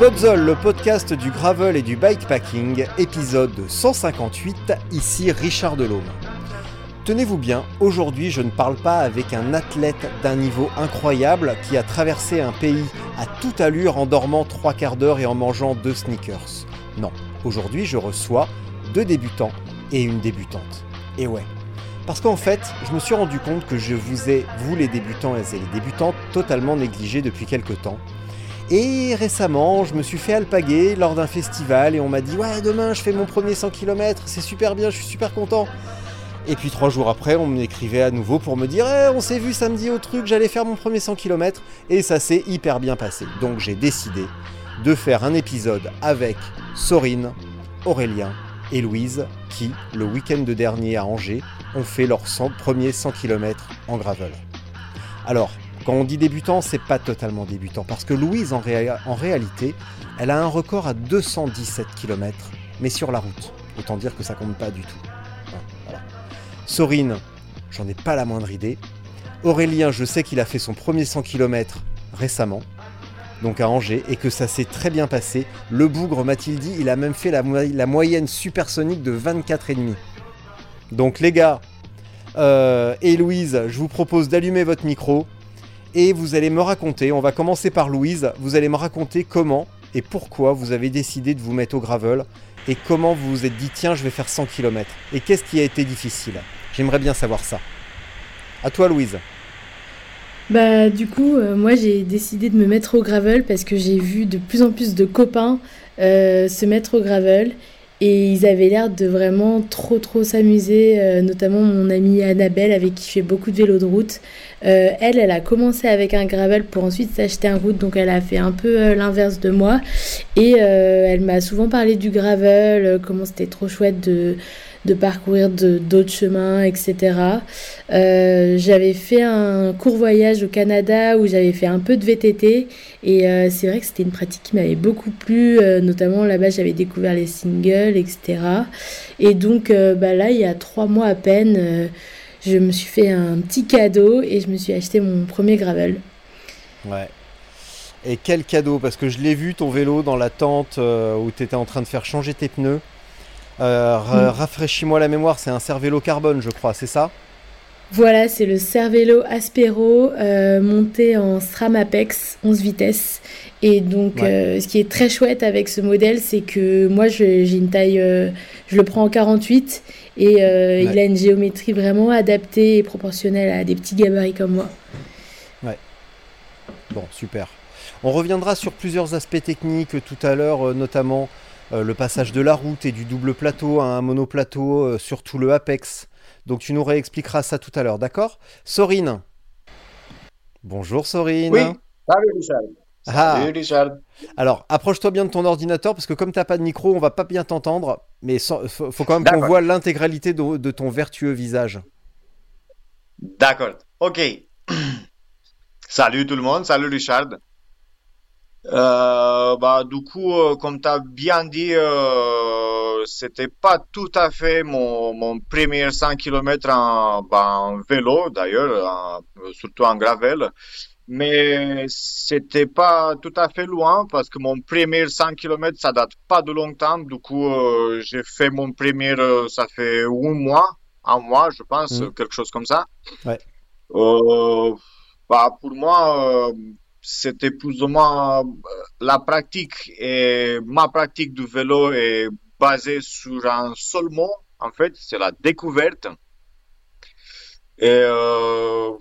Podzol, le podcast du gravel et du bikepacking, épisode 158, ici Richard Delhomme. Tenez-vous bien, aujourd'hui je ne parle pas avec un athlète d'un niveau incroyable qui a traversé un pays à toute allure en dormant trois quarts d'heure et en mangeant deux sneakers. Non, aujourd'hui je reçois deux débutants et une débutante. Et ouais. Parce qu'en fait, je me suis rendu compte que je vous ai, vous les débutants et les débutantes, totalement négligés depuis quelques temps. Et récemment, je me suis fait alpaguer lors d'un festival et on m'a dit Ouais, demain je fais mon premier 100 km, c'est super bien, je suis super content. Et puis trois jours après, on m'écrivait à nouveau pour me dire Eh, on s'est vu samedi au truc, j'allais faire mon premier 100 km et ça s'est hyper bien passé. Donc j'ai décidé de faire un épisode avec Sorine, Aurélien et Louise qui, le week-end dernier à Angers, ont fait leur 100 premier 100 km en gravel. Alors, quand on dit débutant, c'est pas totalement débutant, parce que Louise, en, réalité, elle a un record à 217 km, mais sur la route. Autant dire que ça compte pas du tout. Voilà. Sorine, j'en ai pas la moindre idée. Aurélien, je sais qu'il a fait son premier 100 km récemment, donc à Angers, et que ça s'est très bien passé. Le bougre, m'a-t-il dit, il a même fait la, la moyenne supersonique de 24,5. Donc les gars, euh, et Louise, je vous propose d'allumer votre micro et vous allez me raconter, on va commencer par Louise, vous allez me raconter comment et pourquoi vous avez décidé de vous mettre au gravel et comment vous vous êtes dit tiens je vais faire 100 km et qu'est-ce qui a été difficile? J'aimerais bien savoir ça. À toi Louise. Bah du coup euh, moi j'ai décidé de me mettre au gravel parce que j'ai vu de plus en plus de copains euh, se mettre au gravel et ils avaient l'air de vraiment trop trop s'amuser, euh, notamment mon amie Annabelle avec qui je fais beaucoup de vélo de route. Euh, elle, elle a commencé avec un gravel pour ensuite s'acheter un route, donc elle a fait un peu euh, l'inverse de moi. Et elle m'a souvent parlé du gravel, comment c'était trop chouette de de parcourir d'autres chemins, etc. Euh, j'avais fait un court voyage au Canada où j'avais fait un peu de VTT et euh, c'est vrai que c'était une pratique qui m'avait beaucoup plu, euh, notamment là-bas j'avais découvert les singles, etc. Et donc bah, là, il y a trois mois à peine, je me suis fait un petit cadeau et je me suis acheté mon premier gravel. Ouais. Et quel cadeau? Parce que je l'ai vu ton vélo dans la tente où tu étais en train de faire changer tes pneus. Euh, mm. Rafraîchis-moi la mémoire, c'est un Cervélo carbone, je crois, c'est ça? Voilà, c'est le Cervélo Aspero euh, monté en SRAM Apex 11 vitesses. Et donc, euh, ce qui est très chouette avec ce modèle, c'est que moi, j'ai une taille, je le prends en 48 et il a une géométrie vraiment adaptée et proportionnelle à des petits gabarits comme moi. Ouais. Bon, super. On reviendra sur plusieurs aspects techniques tout à l'heure, notamment euh, le passage de la route et du double plateau à un monoplateau, euh, surtout le Apex. Donc tu nous réexpliqueras ça tout à l'heure, d'accord? Sorine Bonjour Sorine. Oui, salut Richard. Ah. Salut Richard. Alors, approche-toi bien de ton ordinateur parce que comme tu n'as pas de micro, on va pas bien t'entendre. Mais il faut, quand même qu'on voit l'intégralité de, ton vertueux visage. D'accord. Ok. salut tout le monde. Salut Richard. Euh, bah, du coup, euh, comme tu as bien dit, euh, c'était pas tout à fait mon, mon premier 100 km en, bah, en vélo, d'ailleurs, surtout en gravel. Mais c'était pas tout à fait loin parce que mon premier 100 km, ça date pas de longtemps. Du coup, euh, j'ai fait mon premier, ça fait un mois, un mois, je pense, mmh. quelque chose comme ça. Ouais. bah, pour moi, c'était plus ou moins euh, la pratique et ma pratique du vélo est basée sur un seul mot en fait c'est la découverte et euh,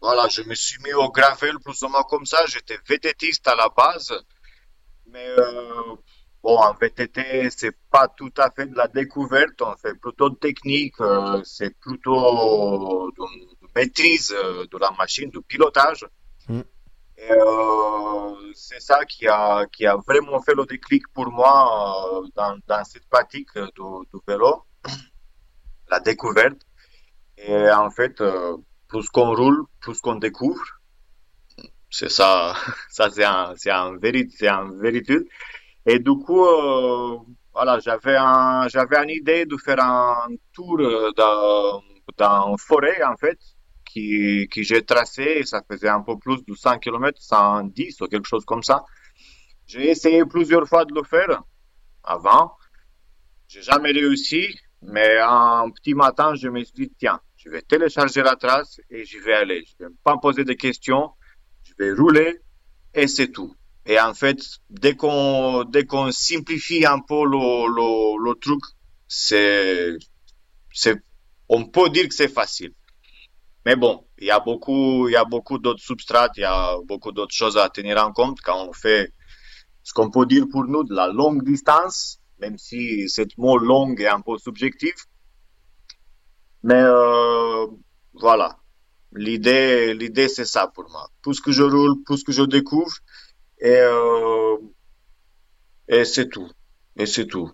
voilà, je me suis mis au gravel plus ou moins comme ça. J'étais vététiste à la base. Mais euh, bon, en VTT, c'est pas tout à fait de la découverte. On fait plutôt de technique. C'est plutôt de, maîtrise de la machine, de pilotage. Mm. Et c'est ça qui a, qui a vraiment fait le déclic pour moi dans, dans cette pratique du, vélo, la découverte. Et en fait, plus qu'on roule, plus qu'on découvre. C'est ça, ça c'est un, c'est un c'est un vérité. Et du coup, euh, voilà, j'avais un, j'avais une idée de faire un tour dans, dans forêt en fait, qui, qui j'ai tracé. Ça faisait un peu plus de 100 km, 110 ou quelque chose comme ça. J'ai essayé plusieurs fois de le faire avant. J'ai jamais réussi, mais un petit matin, je me suis dit, tiens, je vais télécharger la trace et j'y vais aller. Je vais pas me poser de questions. Je vais rouler et c'est tout. Et en fait, dès qu'on dès simplifie un peu le, le, le truc, c'est c'est on peut dire que c'est facile. Mais bon, il y a beaucoup il y a beaucoup d'autres substrats, il y a beaucoup d'autres choses à tenir en compte quand on fait ce qu'on peut dire pour nous de la longue distance, même si cette mot longue est un peu subjectif. Mais euh, voilà, l'idée, l'idée c'est ça pour moi. Plus que je roule, plus que je découvre, et euh, et c'est tout, et c'est tout.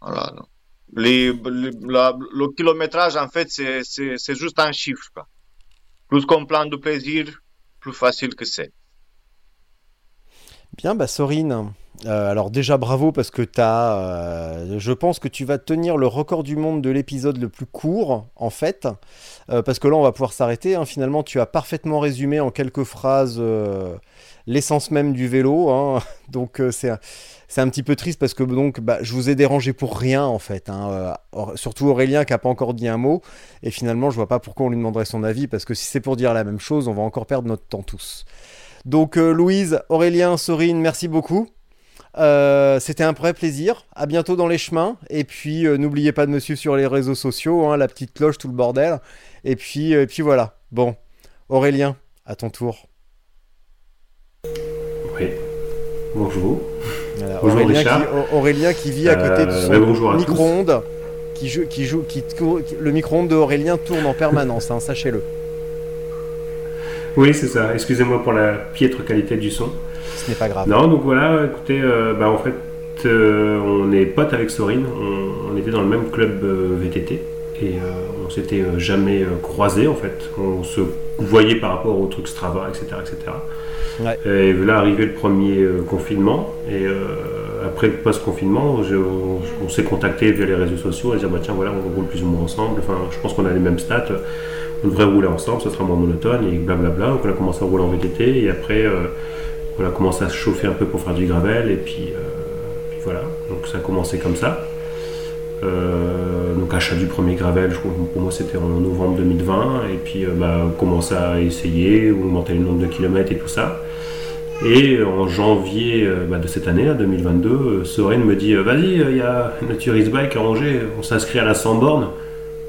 Voilà. Les, le kilométrage en fait c'est juste un chiffre. Plus qu'on plane de plaisir, plus facile que c'est. Bien, bah Sorine, euh, alors déjà bravo parce que as, euh, je pense que tu vas tenir le record du monde de l'épisode le plus court en fait, euh, parce que là on va pouvoir s'arrêter. Hein. Finalement tu as parfaitement résumé en quelques phrases l'essence même du vélo, hein. donc c'est un petit peu triste parce que donc bah, je vous ai dérangé pour rien en fait, hein. surtout Aurélien qui a pas encore dit un mot et finalement je vois pas pourquoi on lui demanderait son avis parce que si c'est pour dire la même chose on va encore perdre notre temps tous. Donc Louise, Aurélien, Sorine, merci beaucoup. Euh, c'était un vrai plaisir. À bientôt dans les chemins. Et puis, euh, n'oubliez pas de me suivre sur les réseaux sociaux, hein, la petite cloche, tout le bordel. Et puis, euh, puis voilà. Bon, Aurélien, à ton tour. Oui. Bonjour. bonjour Aurélien, qui, Aurélien qui vit à côté de son micro-ondes. Qui joue, qui joue, qui, le micro-ondes de Aurélien tourne en permanence, hein, sachez-le. Oui, c'est ça. Excusez-moi pour la piètre qualité du son. Ce n'est pas grave. Non, donc voilà, écoutez, euh, bah, en fait, euh, on est potes avec Sorine. On, était dans le même club euh, VTT et on s'était jamais croisés en fait. On se voyait par rapport aux trucs Strava, etc. etc. Et là, arrivé le premier confinement et après le post-confinement, on, s'est contacté via les réseaux sociaux à dire bah tiens voilà on roule plus ou moins ensemble. Enfin, je pense qu'on a les mêmes stats. On devrait rouler ensemble, ce sera moins monotone et blablabla. Donc on a commencé à rouler en VTT et après on a commencé à se chauffer un peu pour faire du gravel et puis, euh, voilà, donc ça a commencé comme ça. Euh, donc achat du premier gravel, pour moi c'était en novembre 2020 et puis euh, bah, on commence à essayer, augmenter le nombre de kilomètres et tout ça. Et en janvier bah, de cette année, 2022, Soren me dit Vas-y, il y a Naturis Bike à Angers, on s'inscrit à la 100 bornes.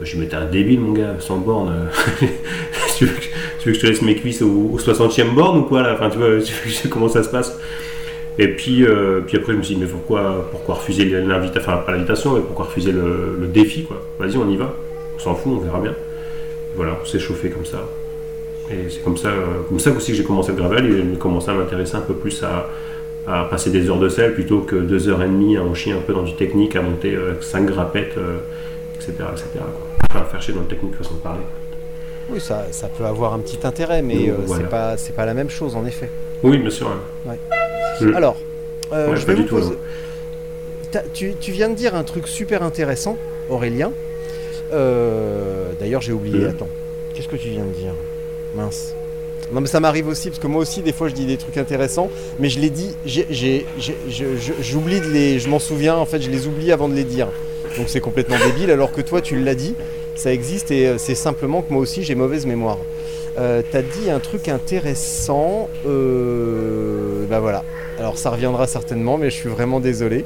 Je lui un débile, mon gars, 100 bornes. tu, veux que, je te laisse mes cuisses au, 60e borne ou quoi là? Enfin, tu vois, tu sais comment ça se passe. Et puis, euh, puis après, je me suis dit, mais pourquoi, pourquoi refuser l'invitation Enfin, pas l'invitation, mais pourquoi refuser le, défi, quoi? Vas-y, on y va. On s'en fout, on verra bien. Voilà, on s'est chauffé comme ça. Et c'est comme ça, comme ça aussi que j'ai commencé le gravel et j'ai commencé à m'intéresser un peu plus à, passer des heures de sel plutôt que deux heures et demie à en chier un peu dans du technique, à monter 5 euh, grappettes, etc. etc. Enfin, faire chier dans le technique façon de parler. Oui, ça, ça, peut avoir un petit intérêt, mais euh, c'est pas c'est pas la même chose en effet. Oui, bien sûr. Alors, euh, je vais vous poser. Tu, tu, viens de dire un truc super intéressant, Aurélien. Euh, d'ailleurs, j'ai oublié. Mm. Attends, qu'est-ce que tu viens de dire? Mince. Non, mais ça m'arrive aussi parce que moi aussi, des fois, je dis des trucs intéressants, mais je les dis, j'oublie de les, je m'en souviens. En fait, je les oublie avant de les dire. Donc c'est complètement débile. Alors que toi, tu l'as dit ça existe et euh, c'est simplement que moi aussi j'ai mauvaise mémoire. Euh, T'as dit un truc intéressant. Euh, bah voilà. Alors ça reviendra certainement, mais je suis vraiment désolé.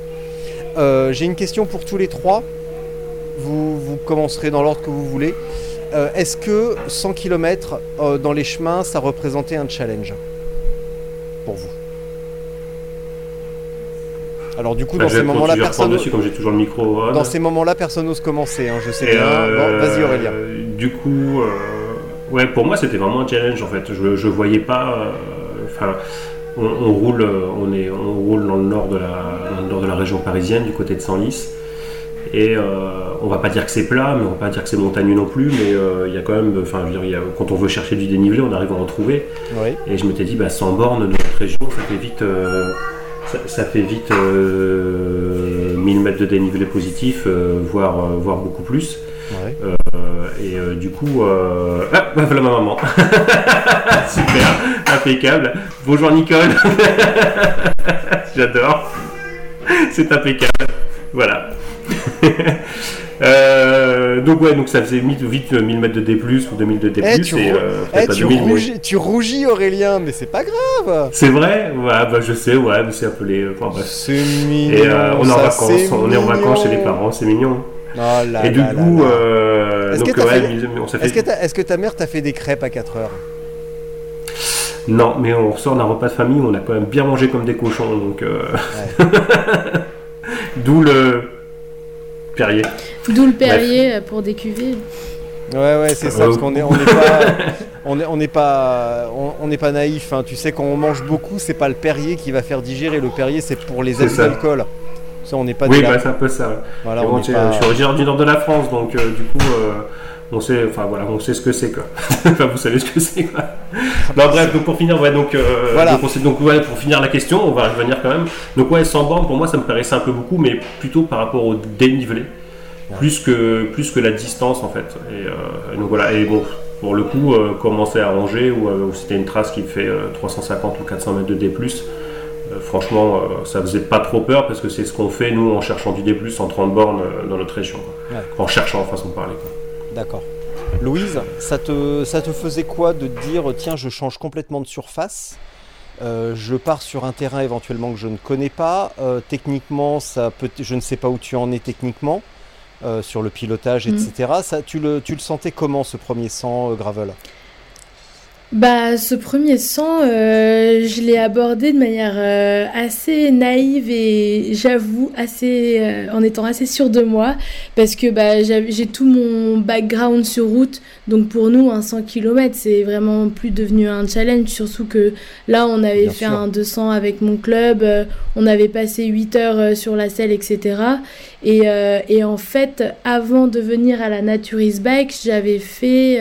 Euh, j'ai une question pour tous les trois. Vous, vous commencerez dans l'ordre que vous voulez. Euh, est-ce que 100 km dans les chemins, ça représentait un challenge pour vous? Alors du coup, bah, dans ces moments-là, personne. Dessus, comme j'ai toujours le micro. Dans ces moments-là, personne n'ose commencer. Hein, je sais bien. bon, vas-y Aurélien. Du coup, ouais, pour moi, c'était vraiment un challenge en fait. Je, je voyais pas. Enfin, on, roule, on est, on roule dans le nord de la, dans le nord de la région parisienne, du côté de Senlis. Et euh, on va pas dire que c'est plat, mais on va pas dire que c'est montagneux non plus, mais euh, il y a quand même, enfin, je veux dire, quand on veut chercher du dénivelé, on arrive à en trouver. Et je m'étais dit, bah, 100 bornes de notre région, ça fait vite, euh, ça, fait vite 1000 mètres de dénivelé positif, voire, voire beaucoup plus. et du coup, ah, bah, voilà ma maman. Super, impeccable. Bonjour Nicole. J'adore. C'est impeccable. Voilà. Euh, donc ouais, donc ça faisait vite, vite 1000 mètres de D+, ou 2000 de D+. Tu, et, euh, tu, rougis, tu, rougis, Aurélien, mais c'est pas grave. C'est vrai? Ouais, bah je sais, ouais, mais c'est appelé... Euh, enfin, c'est mignon, Et euh, on est en vacances, on est en vacances chez les parents, c'est mignon. Oh là et du là coup, euh, est-ce que, ouais, fait... on s'est fait... Est-ce, que ta mère t'a fait des crêpes à 4 heures? Non, mais on ressort d'un repas de famille où on a quand même bien mangé comme des cochons, donc... Euh... Ouais. D'où le Perrier. D'où le Perrier pour des cuvées. Ouais, ouais, c'est ça, parce qu'on n'est on est pas, on est, on n'est pas, on, n'est pas naïf. Hein. Tu sais, quand on mange beaucoup, c'est pas le Perrier qui va faire digérer. Le Perrier, c'est pour les abus d'alcool. Ça, on n'est pas. Oui, bah, c'est un peu ça. Voilà, bon, je, pas... je, suis originaire du nord de la France, donc euh, du coup. Euh, on sait, enfin voilà, on sait ce que c'est quoi. enfin, vous savez ce que c'est quoi. non, bref, donc pour finir, ouais, donc, euh, voilà. donc, donc ouais, pour finir la question, on va revenir quand même. Donc ouais, 100 bornes pour moi, ça me paraissait un peu beaucoup, mais plutôt par rapport au dénivelé, plus que plus que la distance en fait. Et, euh, donc voilà, et bon, pour le coup, euh, commencer à ranger ou c'était une trace qui fait 350 ou 400 mètres de D+. Franchement, ça faisait pas trop peur parce que c'est ce qu'on fait nous en cherchant du D+, en 30 bornes dans notre région. Ouais. En cherchant, façon de parler. Quoi. D'accord. Louise, ça te, ça te faisait quoi de te dire tiens, je change complètement de surface euh, je pars sur un terrain éventuellement que je ne connais pas. Euh, techniquement, ça peut, je ne sais pas où tu en es techniquement, euh, sur le pilotage, etc. Mm. Ça, tu, le, tu le sentais comment ce premier 100 gravel? Bah, ce premier 100, euh, je l'ai abordé de manière euh, assez naïve et j'avoue assez euh, en étant assez sûre de moi parce que bah, j'ai tout mon background sur route. Donc pour nous, un 100 km, c'est vraiment plus devenu un challenge. Surtout que là, on avait fait un 200 avec mon club, on avait passé 8 heures sur la selle, etc. Et, et en fait, avant de venir à la Naturis Bike, j'avais fait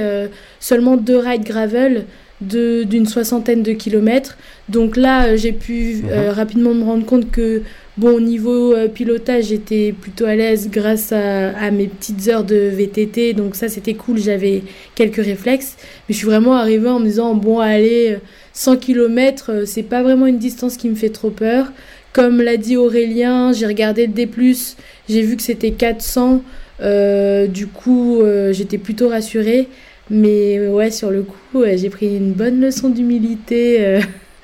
seulement deux rides gravel d'une soixantaine de kilomètres. Donc là, euh, j'ai pu euh, mhm. rapidement me rendre compte que, bon, au niveau euh, pilotage, j'étais plutôt à l'aise grâce à, mes petites heures de VTT. Donc ça, c'était cool, j'avais quelques réflexes. Mais je suis vraiment arrivée en me disant, bon, allez, 100 km, c'est pas vraiment une distance qui me fait trop peur. Comme l'a dit Aurélien, j'ai regardé D+, j'ai vu que c'était 400. du coup, j'étais plutôt rassurée. Mais ouais, sur le coup, j'ai pris une bonne leçon d'humilité euh,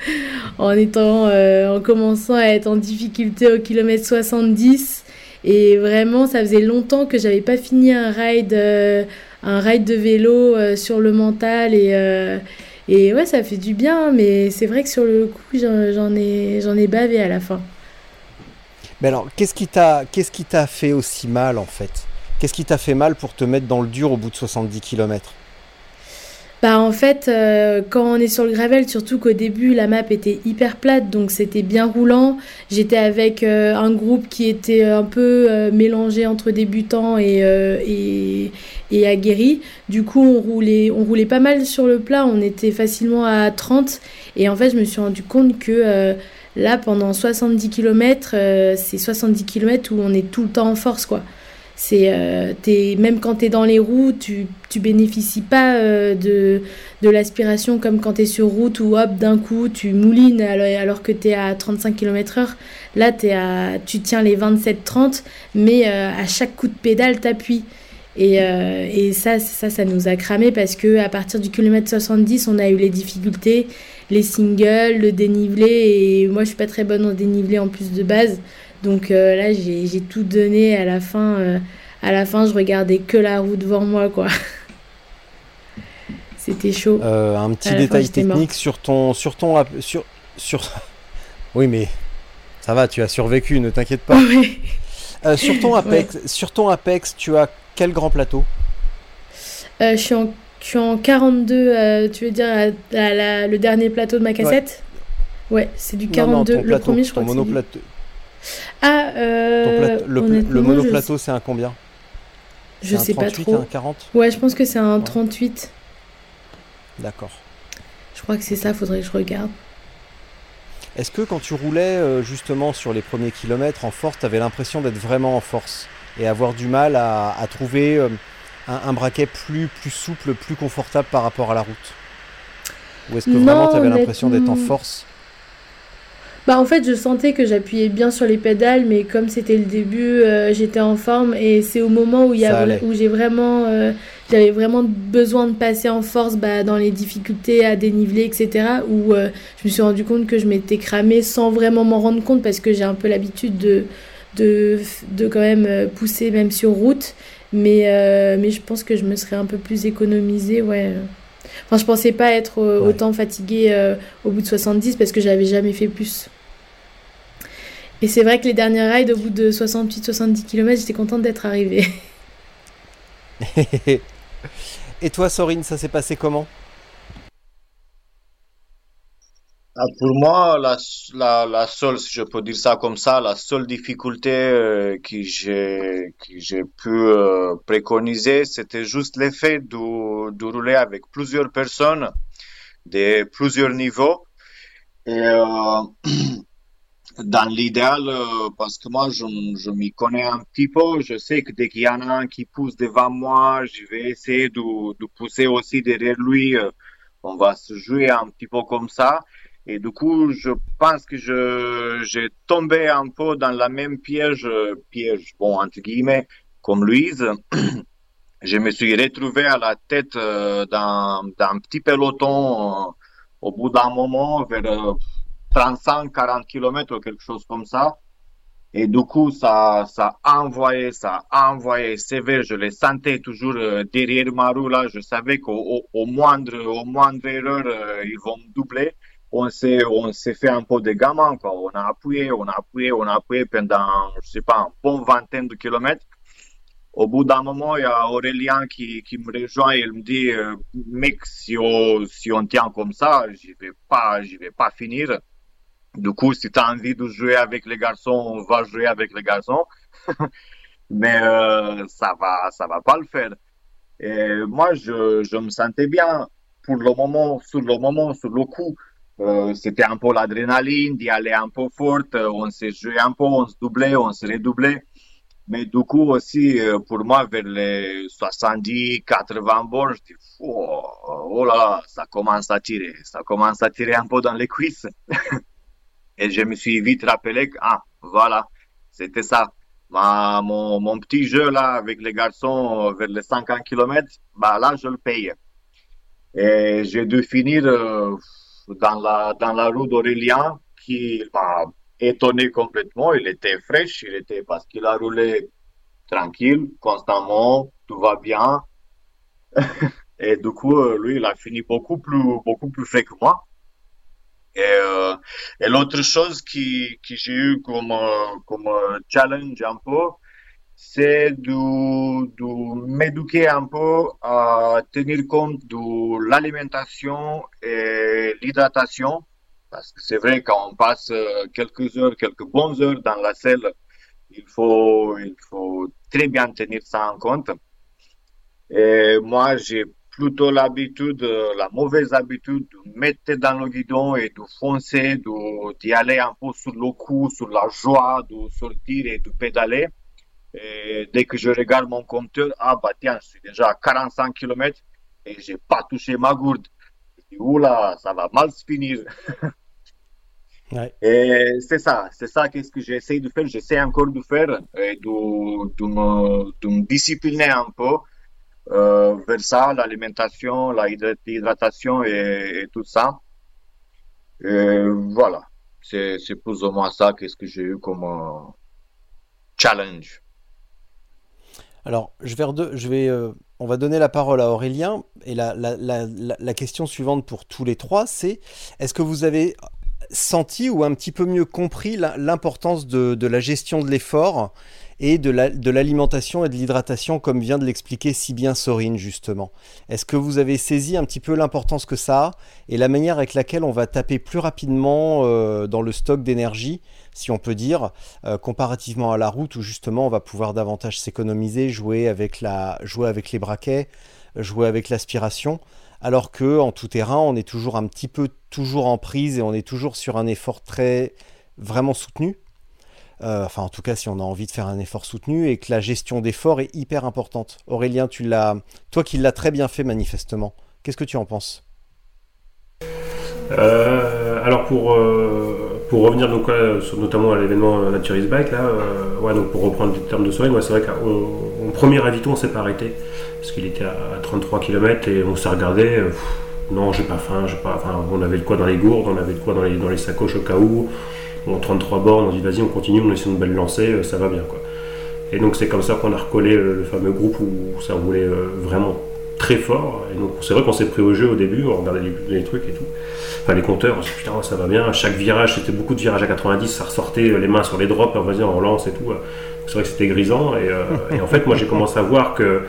en étant, euh, en commençant à être en difficulté au kilomètre 70. Et vraiment, ça faisait longtemps que j'avais pas fini un ride, euh, un ride de vélo sur le mental et et ouais, ça fait du bien. Mais c'est vrai que sur le coup, j'en ai, j'en ai bavé à la fin. Mais alors, qu'est-ce qui t'a, qu'est-ce qui t'a fait aussi mal en fait? Qu'est-ce qui t'a fait mal pour te mettre dans le dur au bout de 70 km bah en fait, euh, quand on est sur le gravel, surtout qu'au début la map était hyper plate, donc c'était bien roulant. J'étais avec euh, un groupe qui était un peu euh, mélangé entre débutants et, et, et, aguerris. Du coup, on roulait, on roulait pas mal sur le plat, on était facilement à 30. Et en fait, je me suis rendu compte que là, pendant 70 km, c'est 70 km où on est tout le temps en force, quoi. C'est euh, même quand tu es dans les roues, tu tu bénéficies pas euh, de, de l'aspiration comme quand tu es sur route où hop d'un coup tu moulines alors, que tu es à 35 km/h. Là es à, tu tiens les 27-30 mais euh, à chaque coup de pédale t'appuies. Et, et ça, ça, ça nous a cramé parce que à partir du kilomètre 70, on a eu les difficultés, les singles, le dénivelé. Et moi, je suis pas très bonne en dénivelé en plus de base. Donc euh, là, j'ai tout donné. À la fin, euh, à la fin, je regardais que la roue devant moi, quoi. c'était chaud. Euh, un petit détail technique sur ton, sur ton, sur, sur. oui, mais ça va, tu as survécu, ne t'inquiète pas. Euh, sur ton Apex, sur ton Apex, tu as quel grand plateau? Je suis en je suis en 42, tu veux dire le dernier plateau de ma cassette? Ouais, c'est du 42. le premier, je crois. Ton monoplateau. Ah, euh, le, monoplateau, c'est un combien Je sais pas trop. Un 40 Ouais, je pense que c'est un 38. D'accord. Je crois que c'est ça, faudrait que je regarde. Est-ce que quand tu roulais euh, justement sur les premiers kilomètres en force, tu avais l'impression d'être vraiment en force et avoir du mal à, trouver euh, un, braquet plus, plus souple, plus confortable par rapport à la route? Ou est-ce que vraiment tu avais l'impression d'être en force? Bah en fait je sentais que j'appuyais bien sur les pédales mais comme c'était le début euh, j'étais en forme et c'est au moment où il y a où j'ai vraiment euh, j'avais vraiment besoin de passer en force bah, dans les difficultés à déniveler etc où euh, je me suis rendu compte que je m'étais cramé sans vraiment m'en rendre compte parce que j'ai un peu l'habitude de, de de quand même pousser même sur route. Mais mais je pense que je me serais un peu plus économisée ouais. Enfin, je pensais pas être autant fatiguée euh, au bout de 70 parce que j'avais jamais fait plus. Et c'est vrai que les derniers rides, au bout de 68-70 km, j'étais contente d'être arrivée. Et toi, Sorine, ça s'est passé comment? Ah, pour moi, la, la, la, seule, si je peux dire ça comme ça, la seule difficulté euh, que j'ai que j'ai pu euh, préconiser, c'était juste l'effet de, de rouler avec plusieurs personnes de plusieurs niveaux. Et euh, dans l'idéal, euh, parce que moi, je, je m'y connais un petit peu, je sais que dès qu'il y en a un qui pousse devant moi, je vais essayer de, de pousser aussi derrière lui. on va se jouer un petit peu comme ça. Et du coup, je pense que je j'ai tombé un peu dans la même piège, piège, bon, entre guillemets, comme Louise. je me suis retrouvé à la tête euh, d'un, d'un petit peloton euh, au bout d'un moment, vers 35-40 euh, km quelque chose comme ça. Et du coup, ça, ça a envoyé, ça a envoyé sévère. Je les sentais toujours derrière ma roue là. Je savais qu'au au, moindre, au moindre erreur, ils vont me doubler on s'est, on s'est fait un peu de gamin, quoi. On a appuyé, on a appuyé, on a appuyé pendant, je sais pas, un bon vingtaine de kilomètres. Au bout d'un moment, il y a Aurélien qui, qui me rejoint et il me dit, euh, mec, si on, si on tient comme ça, je vais pas, je vais pas finir. Du coup, si tu as envie de jouer avec les garçons, on va jouer avec les garçons. Mais euh, ça va, ça va pas le faire. Et moi, je, je me sentais bien pour le moment, sur le moment, sur le coup. Euh, c'était un peu l'adrénaline d'y aller un peu fort. Euh, on s'est joué un peu, on se doublait, on se redoublait. Mais du coup aussi, euh, pour moi, vers les 70, 80 bords, je dis, oh, oh, là là, ça commence à tirer. Ça commence à tirer un peu dans les cuisses. Et je me suis vite rappelé que, ah, voilà, c'était ça. Ma, mon, mon, petit jeu là avec les garçons vers les 50 km, bah là, je le paye. Et j'ai dû finir dans la, dans la rue d'Aurélien qui m'a étonné complètement. Il était fraîche, il était parce qu'il a roulé tranquille, constamment, tout va bien. et du coup, euh, lui, il a fini beaucoup plus, beaucoup plus frais que moi. Et, euh, et l'autre chose qui, qui j'ai eu comme, euh, comme challenge un peu, c'est de, de m'éduquer un peu à tenir compte de l'alimentation et l'hydratation. Parce que c'est vrai, quand on passe euh, quelques heures, quelques bonnes heures dans la selle, il faut, il faut très bien tenir ça en compte. Et moi, j'ai plutôt l'habitude, la mauvaise habitude de mettre dans le guidon et de foncer, d'y aller un peu sur le coup, sur la joie, de sortir et de pédaler. Et dès que je regarde mon compteur, ah bah tiens, je suis déjà à 45 km et j'ai pas touché ma gourde. Je dis, oula, ça va mal se finir. Et c'est ça, c'est ça qu'est-ce que j'essaie de faire. J'essaie encore de faire et de, de, me, de me discipliner un peu euh, vers ça, l'alimentation, l'hydratation et, et, tout ça. Et voilà, c'est plus ou moins ça qu'est-ce que j'ai eu comme euh, challenge. Alors, je vais, je vais euh, on va donner la parole à Aurélien. Et la, la, la, la question suivante pour tous les trois, c'est est-ce que vous avez senti ou un petit peu mieux compris l'importance de, de, la gestion de l'effort et de l'alimentation et de l'hydratation, comme vient de l'expliquer si bien Sorine, justement. Est-ce que vous avez saisi un petit peu l'importance que ça a et la manière avec laquelle on va taper plus rapidement euh, dans le stock d'énergie, si on peut dire, euh, comparativement à la route où justement on va pouvoir davantage s'économiser, jouer, avec jouer avec les braquets, jouer avec l'aspiration alors que en tout terrain, on est toujours un petit peu toujours en prise et on est toujours sur un effort très vraiment soutenu? Euh, enfin, en tout cas, si on a envie de faire un effort soutenu et que la gestion d'effort est hyper importante. Aurélien, tu l'as, toi qui l'as très bien fait manifestement. Qu'est-ce que tu en penses? Euh, Alors pour euh, pour revenir donc notamment à l'événement Naturist Bike là, ouais, donc pour reprendre les termes de soirée, c'est vrai qu'au premier ravito on s'est pas arrêté parce qu'il était à 33 km et on s'est regardé. non, j'ai pas faim, j'ai pas. Enfin, on avait de quoi dans les gourdes, on avait de quoi dans les sacoches au cas où. Bon, 33 bornes, on dit vas-y, on continue, on essaie une belle lancée, ça va bien quoi. Et donc c'est comme ça qu'on a recollé le, fameux groupe où ça roulait vraiment très fort. Et donc c'est vrai qu'on s'est pris au jeu au début, on regardait les, trucs et tout. Enfin les compteurs, on s'est dit putain ça va bien. À chaque virage, c'était beaucoup de virages à 90, ça ressortait les mains sur les drops, vas-y on relance et tout. C'est vrai que c'était grisant. Et, et, en fait moi j'ai commencé à voir que.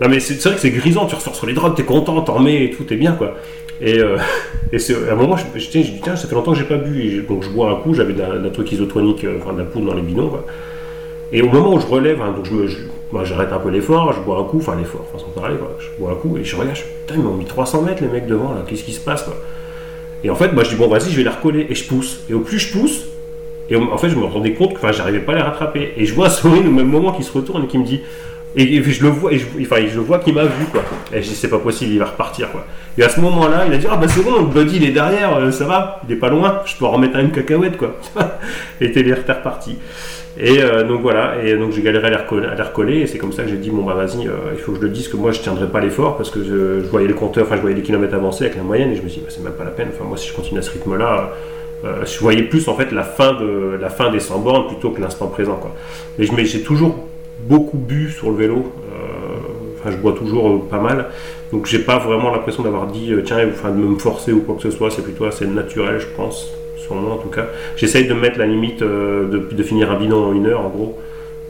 Non mais c'est vrai que c'est grisant, tu ressors sur les drops, t'es content, t'en mets et tout, t'es bien quoi. Et, euh, à un moment, je, dit, tiens, ça fait longtemps que j'ai pas bu. Donc je bois un coup, j'avais d'un truc isotonique, euh, enfin de la poudre dans les bidons. Et au moment où je relève, hein, donc je j'arrête un peu l'effort, je bois un coup, enfin l'effort, façon parler, quoi. Je bois un coup et je regarde, putain, ils m'ont mis 300 mètres les mecs devant, là, qu'est-ce qui se passe, quoi? Et en fait, moi je dis, bon, vas-y, je vais les recoller. Et je pousse. Et au plus je pousse, et en fait, je me rendais compte que j'arrivais pas à les rattraper. Et je vois Sorin au même moment qui se retourne et qui me dit, et, je le vois, et je, enfin, je vois qu'il m'a vu, quoi. Et je dis, c'est pas possible, il va repartir, quoi. Et à ce moment-là, il a dit, ah bah c'est bon, body il est derrière, euh, ça va, il est pas loin, je peux en remettre une cacahuète, quoi. et t'es reparti. Et euh, donc voilà, et donc j'ai galéré à les recoller, et c'est comme ça que j'ai dit, bon bah vas-y, euh, il faut que je le dise que moi je tiendrai pas l'effort, parce que je, voyais le compteur, enfin je voyais les kilomètres avancer avec la moyenne, et je me suis dit, bah, c'est même pas la peine, enfin moi si je continue à ce rythme-là, je voyais plus en fait la fin, de, la fin des 100 bornes plutôt que l'instant présent, quoi. Mais j'ai toujours beaucoup bu sur le vélo. Euh, enfin, je bois toujours euh, pas mal. Donc, j'ai pas vraiment l'impression d'avoir dit euh, tiens, enfin, de me forcer ou quoi que ce soit. C'est plutôt assez naturel, je pense, sur moi en tout cas. J'essaye de mettre la limite de, finir un bidon en une heure en gros.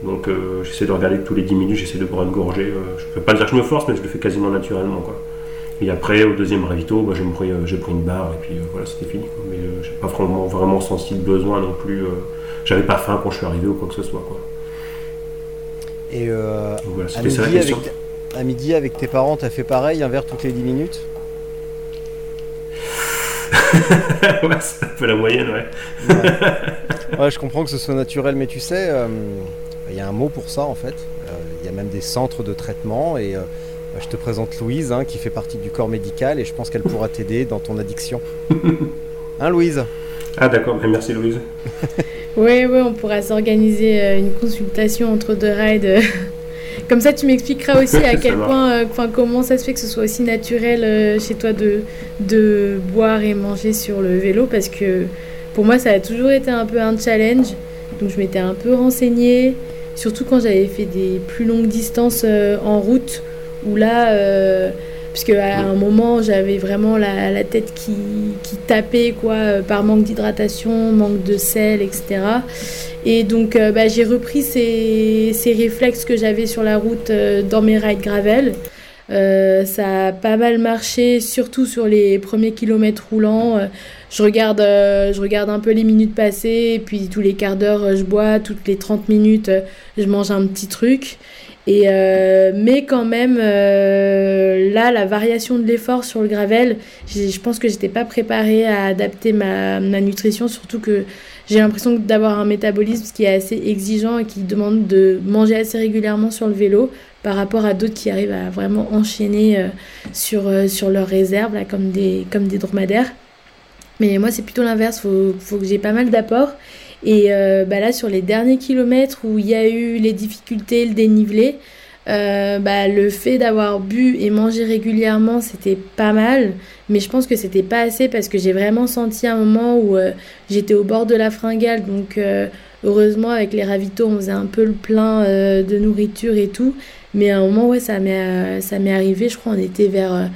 Donc, j'essaie de regarder tous les 10 minutes, j'essaie de boire une gorgée. je peux pas dire que je me force, mais je le fais quasiment naturellement. Quoi. Et après, au deuxième ravito, bah, j'ai pris, une barre et puis voilà, c'était fini. Mais j'ai pas vraiment, vraiment senti le besoin non plus. J'avais pas faim quand je suis arrivé ou quoi que ce soit. Quoi. Et euh, à, midi avec, à, midi avec, tes parents, t'as fait pareil, un verre toutes les 10 minutes Ouais, c'est un peu la moyenne, ouais. ouais. je comprends que ce soit naturel, mais tu sais, euh, il y a un mot pour ça en fait. Euh, il y a même des centres de traitement et je te présente Louise hein, qui fait partie du corps médical et je pense qu'elle pourra t'aider dans ton addiction. hein, Louise? Ah, d'accord, merci Louise. Oui, oui, on pourra s'organiser euh, une consultation entre deux rides. Euh. Comme ça, tu m'expliqueras aussi à quel point, euh, enfin, comment ça se fait que ce soit aussi naturel chez toi de, de boire et manger sur le vélo, parce que pour moi, ça a toujours été un peu un challenge. Donc, je m'étais un peu renseignée, surtout quand j'avais fait des plus longues distances en route, où là puisque à un moment j'avais vraiment la, tête qui, tapait quoi euh, par manque d'hydratation, manque de sel, etc. Et donc euh, bah, j'ai repris ces, réflexes que j'avais sur la route euh, dans mes rides gravel. ça a pas mal marché, surtout sur les premiers kilomètres roulants. je, regarde, je regarde un peu les minutes passées, et puis tous les quarts d'heure, je bois, toutes les 30 minutes, je mange un petit truc. Euh, mais quand même, euh, là, la variation de l'effort sur le gravel, je pense que j'étais pas préparée à adapter ma, nutrition, surtout que j'ai l'impression d'avoir un métabolisme qui est assez exigeant et qui demande de manger assez régulièrement sur le vélo par rapport à d'autres qui arrivent à vraiment enchaîner euh, sur, sur leurs réserves, comme, des, comme des dromadaires. Mais moi, c'est plutôt l'inverse, il faut, faut que j'ai pas mal d'apports. Et euh, bah là, sur les derniers kilomètres où il y a eu les difficultés, le dénivelé, euh, bah, le fait d'avoir bu et mangé régulièrement, c'était pas mal. Mais je pense que c'était pas assez parce que j'ai vraiment senti un moment où euh, j'étais au bord de la fringale. Donc heureusement, avec les ravitaux, on faisait un peu le plein de nourriture et tout. Mais à un moment, ouais, ça m'est, m'est arrivé, je crois, on était vers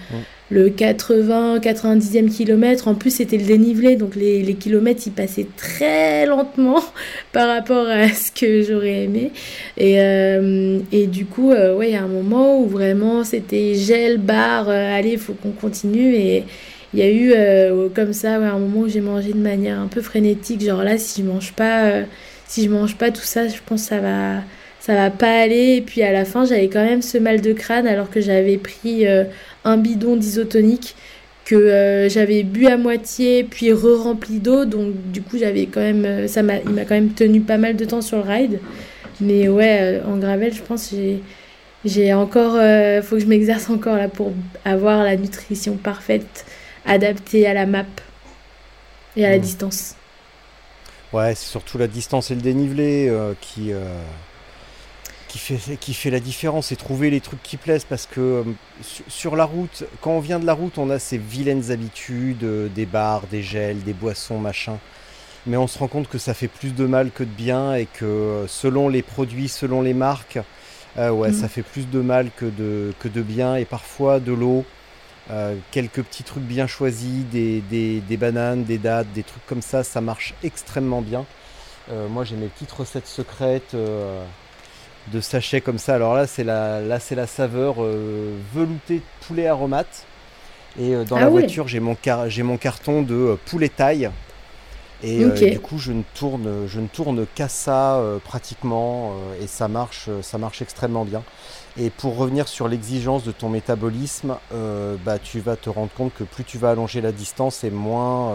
le 80-90e kilomètre. En plus, c'était le dénivelé, donc les, les, kilomètres, ils passaient très lentement par rapport à ce que j'aurais aimé. Et, euh, et du coup, euh, ouais, il y a un moment où vraiment c'était gel, barre, euh, allez, il faut qu'on continue. Et il y a eu comme ça, ouais, un moment où j'ai mangé de manière un peu frénétique. Genre là, si je mange pas, si je mange pas tout ça, je pense que ça va ça va pas aller. Et puis à la fin, j'avais quand même ce mal de crâne alors que j'avais pris un bidon d'isotonique que euh, j'avais bu à moitié puis re-rempli d'eau donc du coup j'avais quand même euh, ça m'a il m'a quand même tenu pas mal de temps sur le ride mais ouais euh, en gravel je pense j'ai j'ai encore faut que je m'exerce encore là pour avoir la nutrition parfaite adaptée à la map et à la mmh. distance ouais c'est surtout la distance et le dénivelé qui qui fait, qui fait la différence et trouver les trucs qui plaisent parce que euh, sur la route, quand on vient de la route, on a ces vilaines habitudes, euh, des bars, des gels, des boissons, machin. Mais on se rend compte que ça fait plus de mal que de bien et que euh, selon les produits, selon les marques, ouais, mm. ça fait plus de mal que de, que de bien et parfois de l'eau. quelques petits trucs bien choisis, des, des, des, bananes, des dattes, des trucs comme ça, ça marche extrêmement bien. moi j'ai mes petites recettes secrètes de sachets comme ça. Alors là, c'est la, là, c'est la saveur euh, veloutée de poulet aromate. Et euh, dans ah la voiture, j'ai mon, car j'ai mon carton de euh, poulet taille. Et du coup, je ne tourne, je ne tourne qu'à ça pratiquement, et ça marche, ça marche extrêmement bien. Et pour revenir sur l'exigence de ton métabolisme, bah, tu vas te rendre compte que plus tu vas allonger la distance et moins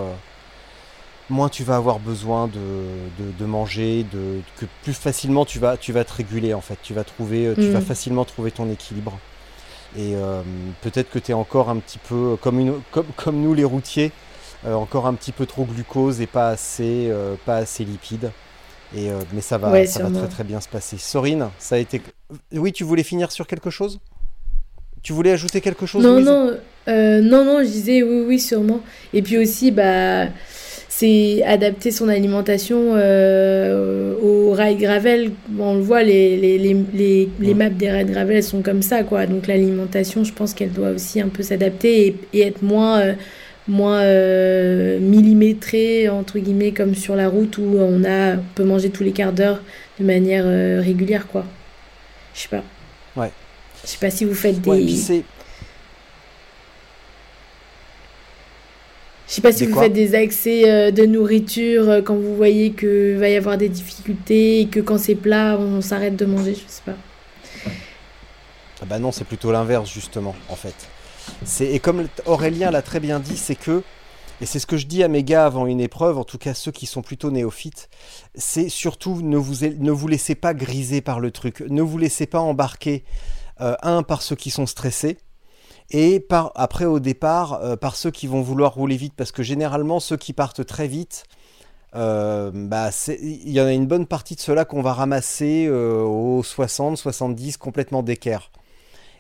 moins tu vas avoir besoin de, manger, de, que plus facilement tu vas, tu vas te réguler en fait. Tu vas, trouver, euh, tu vas mm. facilement trouver ton équilibre. Et euh, peut-être que tu es encore un petit peu, comme, une, comme, comme nous les routiers, euh, encore un petit peu trop glucose et pas assez, pas assez lipides. Et, mais ça va, ça va très très bien se passer. Sorine, ça a été. Oui, tu voulais finir sur quelque chose? Tu voulais ajouter quelque chose Non, non, non, non, je disais oui, oui, sûrement. Et puis aussi, bah c'est adapter son alimentation euh, au rail gravel. On le voit, les, les, les, les, maps des rails gravel sont comme ça, quoi. Donc l'alimentation, je pense qu'elle doit aussi un peu s'adapter et, être moins, euh, moins euh, millimétrée, entre guillemets, comme sur la route où on, a, peut manger tous les quarts d'heure de manière régulière, quoi. Je sais pas. Ouais. Je sais pas si vous faites des... Je sais pas si vous faites des accès euh, de nourriture euh, quand vous voyez qu'il va y avoir des difficultés et que quand c'est plat, on s'arrête de manger, je sais pas. Ah bah non, c'est plutôt l'inverse justement, en fait. Et comme Aurélien l'a très bien dit, c'est que, et c'est ce que je dis à mes gars avant une épreuve, en tout cas ceux qui sont plutôt néophytes, c'est surtout ne vous, ne vous laissez pas griser par le truc, ne vous laissez pas embarquer, euh, un, par ceux qui sont stressés, et après au départ euh, par ceux qui vont vouloir rouler vite parce que généralement ceux qui partent très vite euh, bah il y en a une bonne partie de ceux-là qu'on va ramasser euh, aux 60 70 complètement d'équerre.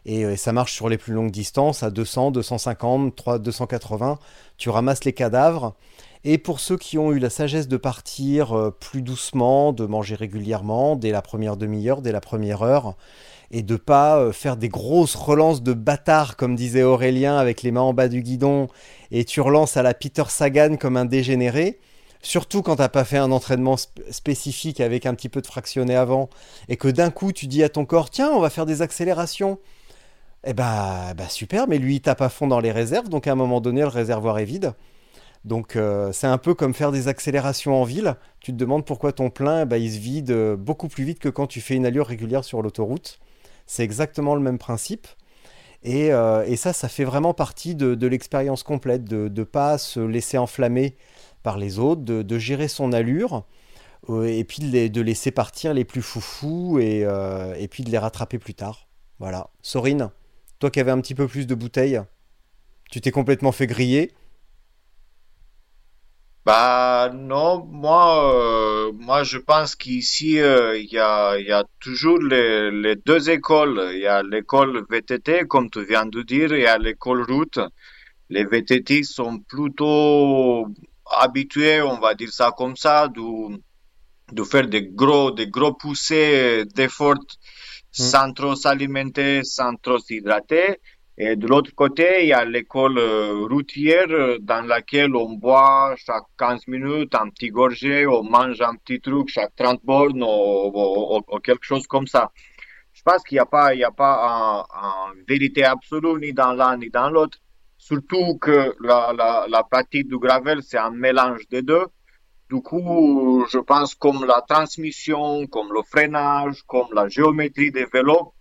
Et, ça marche sur les plus longues distances à 200 250 3, 280 tu ramasses les cadavres. Et pour ceux qui ont eu la sagesse de partir plus doucement de manger régulièrement dès la première demi-heure dès la première heure et de pas euh, faire des grosses relances de bâtard comme disait Aurélien avec les mains en bas du guidon et tu relances à la Peter Sagan comme un dégénéré. Surtout quand t'as pas fait un entraînement spécifique avec un petit peu de fractionné avant et que d'un coup tu dis à ton corps tiens on va faire des accélérations. Eh bah, bah super, mais lui il tape à fond dans les réserves, donc à un moment donné le réservoir est vide. Donc euh, c'est un peu comme faire des accélérations en ville. Tu te demandes pourquoi ton plein bah, il se vide euh, beaucoup plus vite que quand tu fais une allure régulière sur l'autoroute. C'est exactement le même principe. Euh, et, ça, ça fait vraiment partie de, l'expérience complète, de ne pas se laisser enflammer par les autres, de, gérer son allure, euh, et puis de, laisser partir les plus foufous, et, euh, et puis de les rattraper plus tard. Voilà. Sorine, toi qui avais un petit peu plus de bouteilles, tu t'es complètement fait griller. Bah non, moi, euh, moi je pense qu'ici euh, il y, a, y a toujours les, les deux écoles. Il y a l'école VTT, comme tu viens de dire, et a l'école route. Les VTT sont plutôt habitués, on va dire ça comme ça, du, de faire des gros, des gros poussées d'effort mm. sans trop s'alimenter, sans trop s'hydrater. Et de l'autre côté, il y a l'école euh, routière euh, dans laquelle on boit chaque 15 minutes un petit gorgée, on mange un petit truc chaque 30 bornes ou, quelque chose comme ça. Je pense qu'il n'y a pas, il y a pas une vérité absolue ni dans l'un ni dans l'autre. Surtout que la pratique du gravel, c'est un mélange des deux. Du coup, je pense comme la transmission, comme le freinage, comme la géométrie des vélos,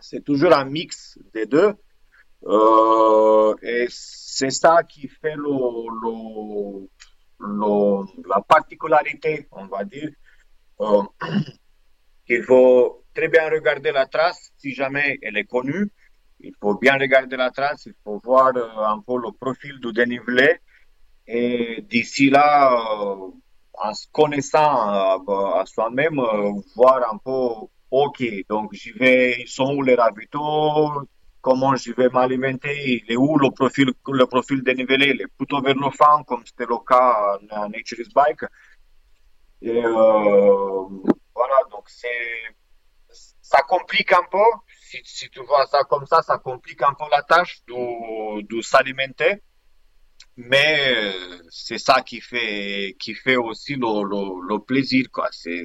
c'est toujours un mix des deux. Euh, et c'est ça qui fait la particularité, on va dire. Euh, il faut très bien regarder la trace si jamais elle est connue. Il faut bien regarder la trace, il faut voir euh, un peu le profil du dénivelé. Et d'ici là, euh, en se connaissant euh, à soi-même, voir un peu, OK, donc j'y vais, ils sont où les ravitaux, comment je vais m'alimenter, il est où le profil, le profil dénivelé, il est plutôt vers le fond, comme c'était le cas en Nature's Bike. Et euh, voilà, donc c'est, ça complique un peu, si, tu vois ça comme ça, ça complique un peu la tâche de, de s'alimenter. Mais c'est ça qui fait, qui fait aussi le, le, plaisir, quoi. C'est,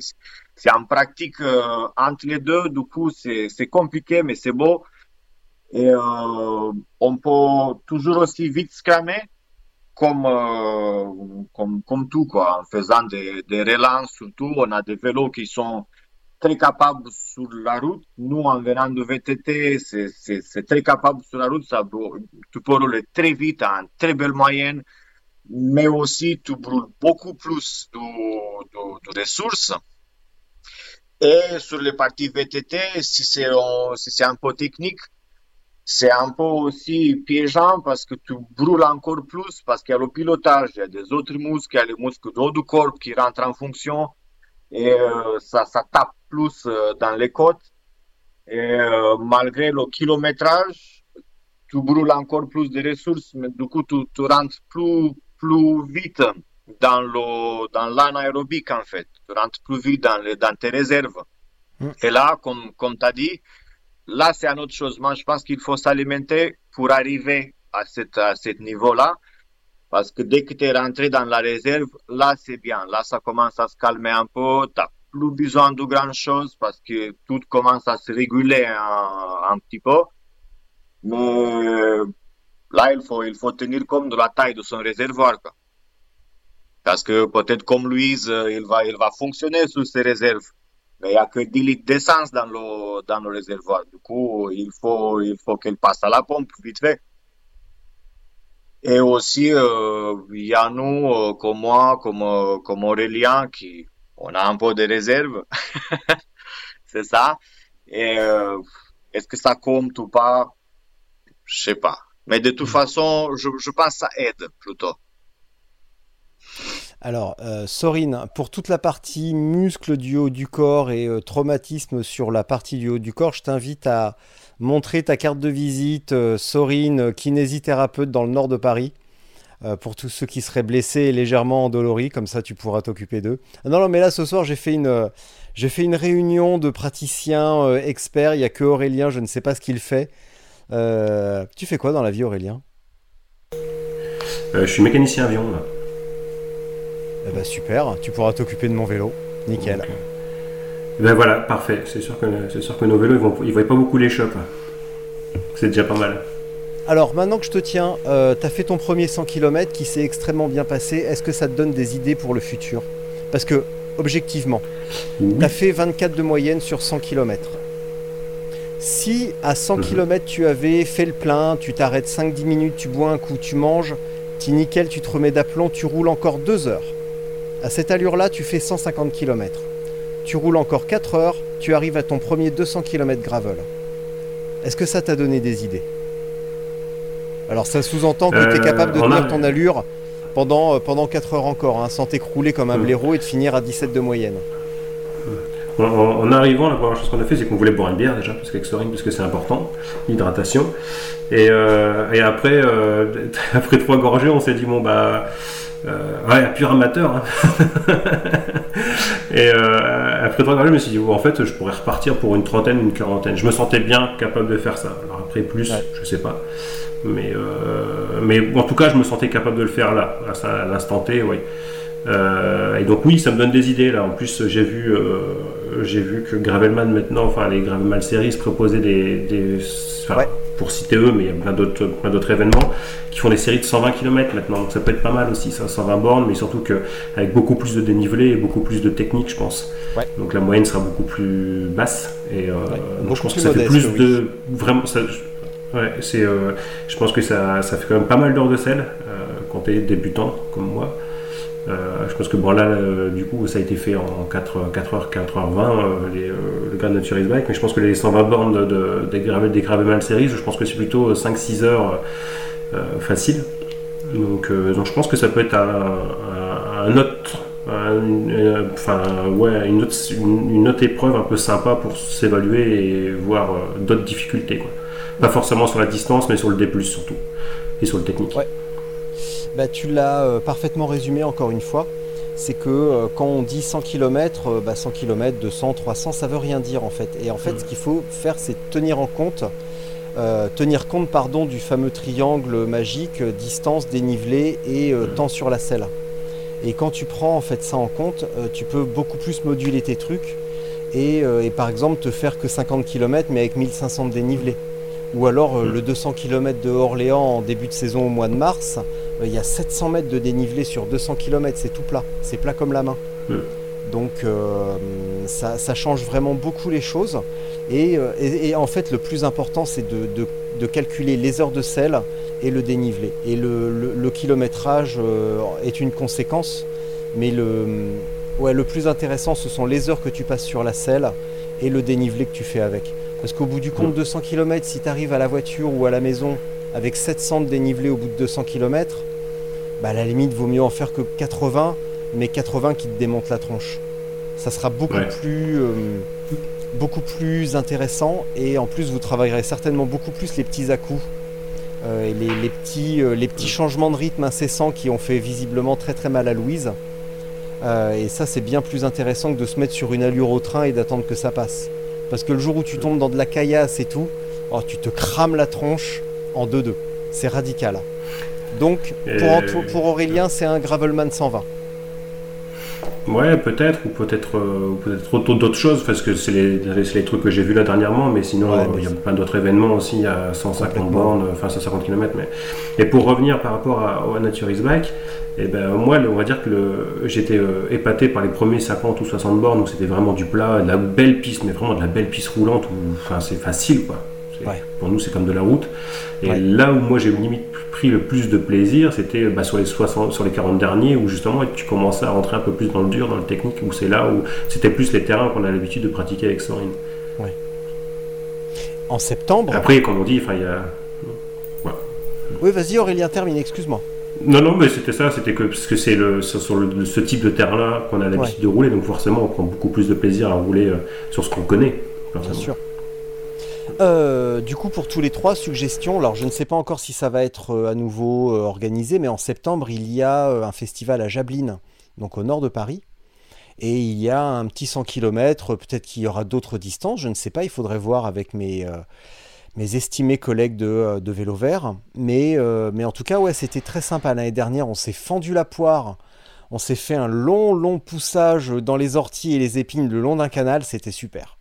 en pratique euh, entre les deux, du coup, c'est compliqué, mais c'est beau. Et euh, on peut toujours aussi vite scramer, comme, euh, comme, comme tout, quoi, en faisant des, des relances, surtout. On a des vélos qui sont très capables sur la route. Nous, en venant de VTT, c'est très capable sur la route. Ça, tu peux rouler très vite, en très belle moyenne, mais aussi tu brûles beaucoup plus de, de, de ressources. Et sur les parties VTT, si c'est si un peu technique, c'est un peu aussi piégeant parce que tu brûles encore plus parce qu'il y a le pilotage, il y a des autres muscles, il y a les muscles du haut du corps qui rentrent en fonction et euh, ça, ça tape plus euh, dans les côtes. Et euh, malgré le kilométrage, tu brûles encore plus de ressources, mais du coup, tu, tu rentres plus, plus vite dans le dans l'anaérobique en fait. Tu rentres plus vite dans, les, dans tes réserves. Mm. Et là, comme, comme tu as dit, Là, c'est une autre chose. Moi, je pense qu'il faut s'alimenter pour arriver à, cette, à ce niveau-là. Parce que dès que tu es rentré dans la réserve, là, c'est bien. Là, ça commence à se calmer un peu. Tu n'as plus besoin de grand chose parce que tout commence à se réguler un, un petit peu. Mais là, il faut, il faut tenir compte de la taille de son réservoir. Quoi. Parce que peut-être comme Louise, il va, il va fonctionner sur ses réserves mais il n'y a que 10 litres d'essence dans le, dans le réservoir. Du coup, il faut, il faut qu'elle passe à la pompe vite fait. Et aussi, euh, il y a nous, euh, comme moi, comme, euh, comme Aurélien, qui, on a un peu de réserve. C'est ça. Et est-ce que ça compte ou pas? Je sais pas. Mais de toute mm. façon, je, je pense que ça aide plutôt. Alors, euh, Sorine, pour toute la partie muscle du haut du corps et euh, traumatisme sur la partie du haut du corps, je t'invite à montrer ta carte de visite euh, Sorine, kinésithérapeute dans le nord de Paris. pour tous ceux qui seraient blessés et légèrement endoloris, comme ça tu pourras t'occuper d'eux. Ah non, non, mais là ce soir j'ai fait une, j'ai fait une réunion de praticiens experts. Il n'y a que Aurélien, je ne sais pas ce qu'il fait. tu fais quoi dans la vie, Aurélien? Je suis mécanicien avion là. Eh ben, super, tu pourras t'occuper de mon vélo. Nickel. Eh ben voilà, parfait. C'est sûr que, c'est sûr que nos vélos, ils vont, ils voient pas beaucoup les chops. C'est déjà pas mal. Alors maintenant que je te tiens, euh, tu as fait ton premier 100 km qui s'est extrêmement bien passé. Est-ce que ça te donne des idées pour le futur? Parce que, objectivement, tu as fait 24 de moyenne sur 100 km. Si à 100 km tu avais fait le plein, tu t'arrêtes 5-10 minutes, tu bois un coup, tu manges, tu nickel, tu te remets d'aplomb, tu roules encore 2 heures. À cette allure-là, tu fais 150 km. Tu roules encore 4 heures, tu arrives à ton premier 200 km gravel. Est-ce que ça t'a donné des idées? Alors ça sous-entend que tu es capable de euh, tenir ton allure pendant, euh, pendant 4 heures encore, hein, sans t'écrouler comme un hmm. blaireau et de finir à 17 de moyenne. En, arrivant, la première chose qu'on a fait, c'est qu'on voulait boire une bière déjà, parce qu'avec parce que c'est important, l'hydratation. Et, euh, et après, après trois gorgées, on s'est dit, bon, bah, euh, ouais, pur amateur. Hein. Et euh, après trois je me suis dit, en fait, je pourrais repartir pour une trentaine, une quarantaine. Je me sentais bien capable de faire ça. Alors après, plus, je sais pas. Mais, euh, mais en tout cas, je me sentais capable de le faire là, à, l'instant T, oui. Euh, et donc oui, ça me donne des idées là. En plus, j'ai vu, j'ai vu que Gravelman maintenant, enfin les Gravelman Series proposaient des, des pour citer eux, mais il y a plein d'autres, plein d'autres événements qui font des séries de 120 km maintenant. Donc ça peut être pas mal aussi, ça, 120 bornes, mais surtout avec beaucoup plus de dénivelé et beaucoup plus de technique, je pense. Donc la moyenne sera beaucoup plus basse. Et euh, donc je pense que ça fait plus de. Vraiment, ouais, c'est, euh, je pense que ça, ça, fait quand même pas mal d'heures de sel euh, quand tu es débutant comme moi. Euh, je pense que bon là, euh, du coup, ça a été fait en 4, 4h, 4h20, les, le Grand Nature's Bike, mais je pense que les 120 bornes de, des, Gravel, Series, je pense que c'est plutôt 5-6 heures euh, facile. Donc, je pense que ça peut être une autre, une, épreuve un peu sympa pour s'évaluer et voir d'autres difficultés. Pas forcément sur la distance mais sur le D+, surtout et sur le technique. Bah, tu l'as euh, parfaitement résumé encore une fois. C'est que euh, quand on dit 100 km, 100 km, 200, 300, ça veut rien dire en fait. Et en fait, ce qu'il faut faire, c'est tenir en compte, euh, tenir compte pardon, du fameux triangle magique distance, dénivelé et temps sur la selle. Et quand tu prends en fait ça en compte, tu peux beaucoup plus moduler tes trucs et, et, par exemple te faire que 50 km mais avec 1500 de dénivelé. Ou alors le 200 km de Orléans en début de saison au mois de mars, il y a 700 mètres de dénivelé sur 200 km, c'est tout plat, c'est plat comme la main. Donc euh, ça, change vraiment beaucoup les choses. Et, euh, en fait, le plus important, c'est de, calculer les heures de selle et le dénivelé. Et le, kilométrage est une conséquence, mais le, ouais, le plus intéressant, ce sont les heures que tu passes sur la selle et le dénivelé que tu fais avec. Parce qu'au bout du compte, 200 km, si tu arrives à la voiture ou à la maison avec 700 de dénivelé au bout de 200 km, bah à la limite, vaut mieux en faire que 80, mais 80 qui te démonte la tronche. Ça sera beaucoup plus euh, beaucoup plus intéressant et en plus vous travaillerez certainement beaucoup plus les petits à-coups euh, et les, petits, euh, les petits changements de rythme incessants qui ont fait visiblement très très mal à Louise. et ça c'est bien plus intéressant que de se mettre sur une allure au train et d'attendre que ça passe. Parce que le jour où tu tombes dans de la caillasse et tout, oh, tu te crames la tronche en 2-2. C'est radical. Donc pour, pour Aurélien, c'est un Gravelman 120. Ouais, peut-être, ou peut-être euh, peut d'autres choses, parce que c'est les, les, trucs que j'ai vus là dernièrement, mais sinon, il y a plein d'autres événements aussi, à 150 bornes, enfin 150 km. Mais... Et pour revenir par rapport à, au Nature is Back, eh ben, moi, on va dire que j'étais euh, épaté par les premiers 50 ou 60 bornes où c'était vraiment du plat, de la belle piste, mais vraiment de la belle piste roulante, où enfin, c'est facile, quoi. Pour nous, c'est comme de la route. Et là où moi j'ai limite pris le plus de plaisir, c'était bah, sur les 60, sur les 40 derniers, où justement tu commençais à rentrer un peu plus dans le dur, dans le technique, où c'est là où c'était plus les terrains qu'on a l'habitude de pratiquer avec Sorine. En septembre? Après, comme on dit, il y a. Oui, vas-y Aurélien, termine, excuse-moi. Non, non, mais c'était ça, c'était que parce que c'est le, sur ce type de terrain-là qu'on a l'habitude de rouler, donc forcément on prend beaucoup plus de plaisir à rouler euh, sur ce qu'on connaît. Bien sûr. Euh, du coup, pour tous les trois, suggestions. Alors, je ne sais pas encore si ça va être euh, à nouveau euh, organisé, mais en septembre, il y a un festival à Jablines, donc au nord de Paris. Et il y a un petit 100 km, peut-être qu'il y aura d'autres distances, je ne sais pas, il faudrait voir avec mes, estimés collègues de, vélo vert. Mais en tout cas, ouais, c'était très sympa. L'année dernière, on s'est fendu la poire. On s'est fait un long, long poussage dans les orties et les épines le long d'un canal, c'était super.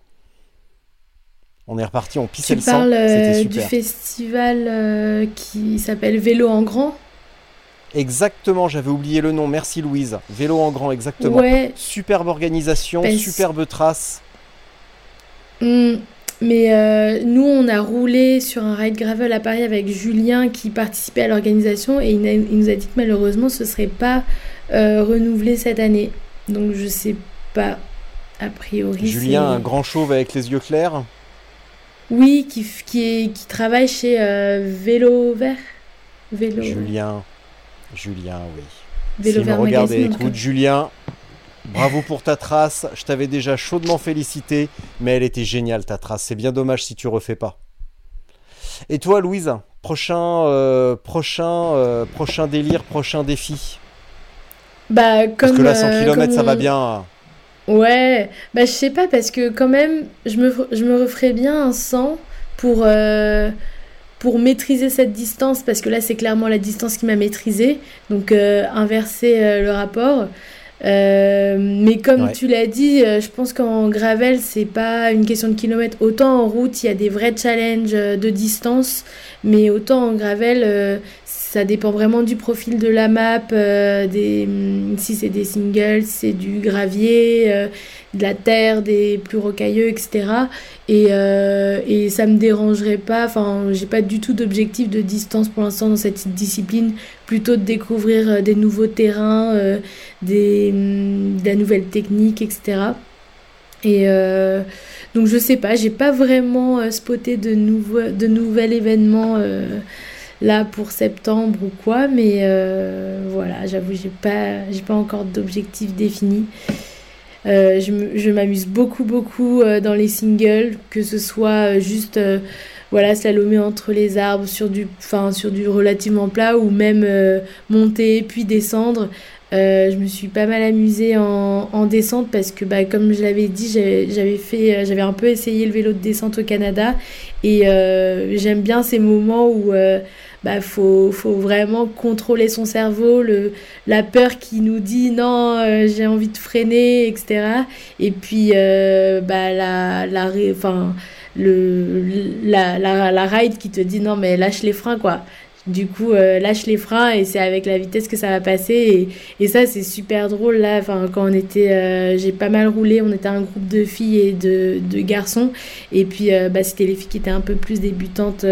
On est reparti, on pissait le sang. Tu parles du festival euh, qui s'appelle Vélo en Grand Exactement, j'avais oublié le nom. Merci Louise. Vélo en Grand, exactement. Superbe organisation, superbe trace. Hmm, mais euh, nous, on a roulé sur un ride gravel à Paris avec Julien qui participait à l'organisation et il, nous a dit que malheureusement ce serait pas euh, renouvelé cette année. Donc je sais pas. A priori. Julien, un grand chauve avec les yeux clairs. Oui, qui, qui, qui travaille chez euh, Vélo Vert. Vélo... Julien. Julien, oui. Vélo Vert regarde et écoute, Julien, bravo pour ta trace. Je t'avais déjà chaudement félicité, mais elle était géniale ta trace. C'est bien dommage si tu refais pas. Et toi, Louise, prochain, euh, prochain, euh, prochain délire, prochain défi? Bah, comme, Parce que là, 100 km, ça va bien. Ouais, bah je sais pas parce que quand même, je me, je me referais bien un 100 pour, euh, pour maîtriser cette distance parce que là c'est clairement la distance qui m'a maîtrisé, donc euh, inverser euh, le rapport. mais comme tu l'as dit, je pense qu'en gravel c'est pas une question de kilomètres. Autant en route il y a des vrais challenges de distance, mais autant en gravel ça dépend vraiment du profil de la map, euh, mm, si c'est des singles, si c'est du gravier, euh, de la terre, des plus rocailleux, etc. Et, euh, et ça me dérangerait pas, enfin, j'ai pas du tout d'objectif de distance pour l'instant dans cette discipline, plutôt de découvrir des nouveaux terrains, des, mm, de la nouvelle technique, etc. Et donc je sais pas, j'ai pas vraiment spoté de, nouveaux de nouvel événement là pour septembre ou quoi, mais euh, voilà, j'avoue, j'ai pas, j'ai pas encore d'objectif défini. Euh, je m'amuse beaucoup, beaucoup euh, dans les singles, que ce soit juste voilà, slalomer entre les arbres sur du, fin, sur du relativement plat ou même monter puis descendre. je me suis pas mal amusée en, en descente parce que, bah, comme je l'avais dit, j'avais fait, j'avais un peu essayé le vélo de descente au Canada et j'aime bien ces moments où bah faut, faut vraiment contrôler son cerveau, le, la peur qui nous dit non, euh, j'ai envie de freiner, etc. Et puis euh, bah, la, la, enfin, le, la, la, la ride qui te dit non mais lâche les freins quoi. Du coup, euh, lâche les freins et c'est avec la vitesse que ça va passer. Et, ça, c'est super drôle là. Enfin, quand on était, euh, j'ai pas mal roulé. On était un groupe de filles et de, garçons. Et puis, euh, bah, c'était les filles qui étaient un peu plus débutantes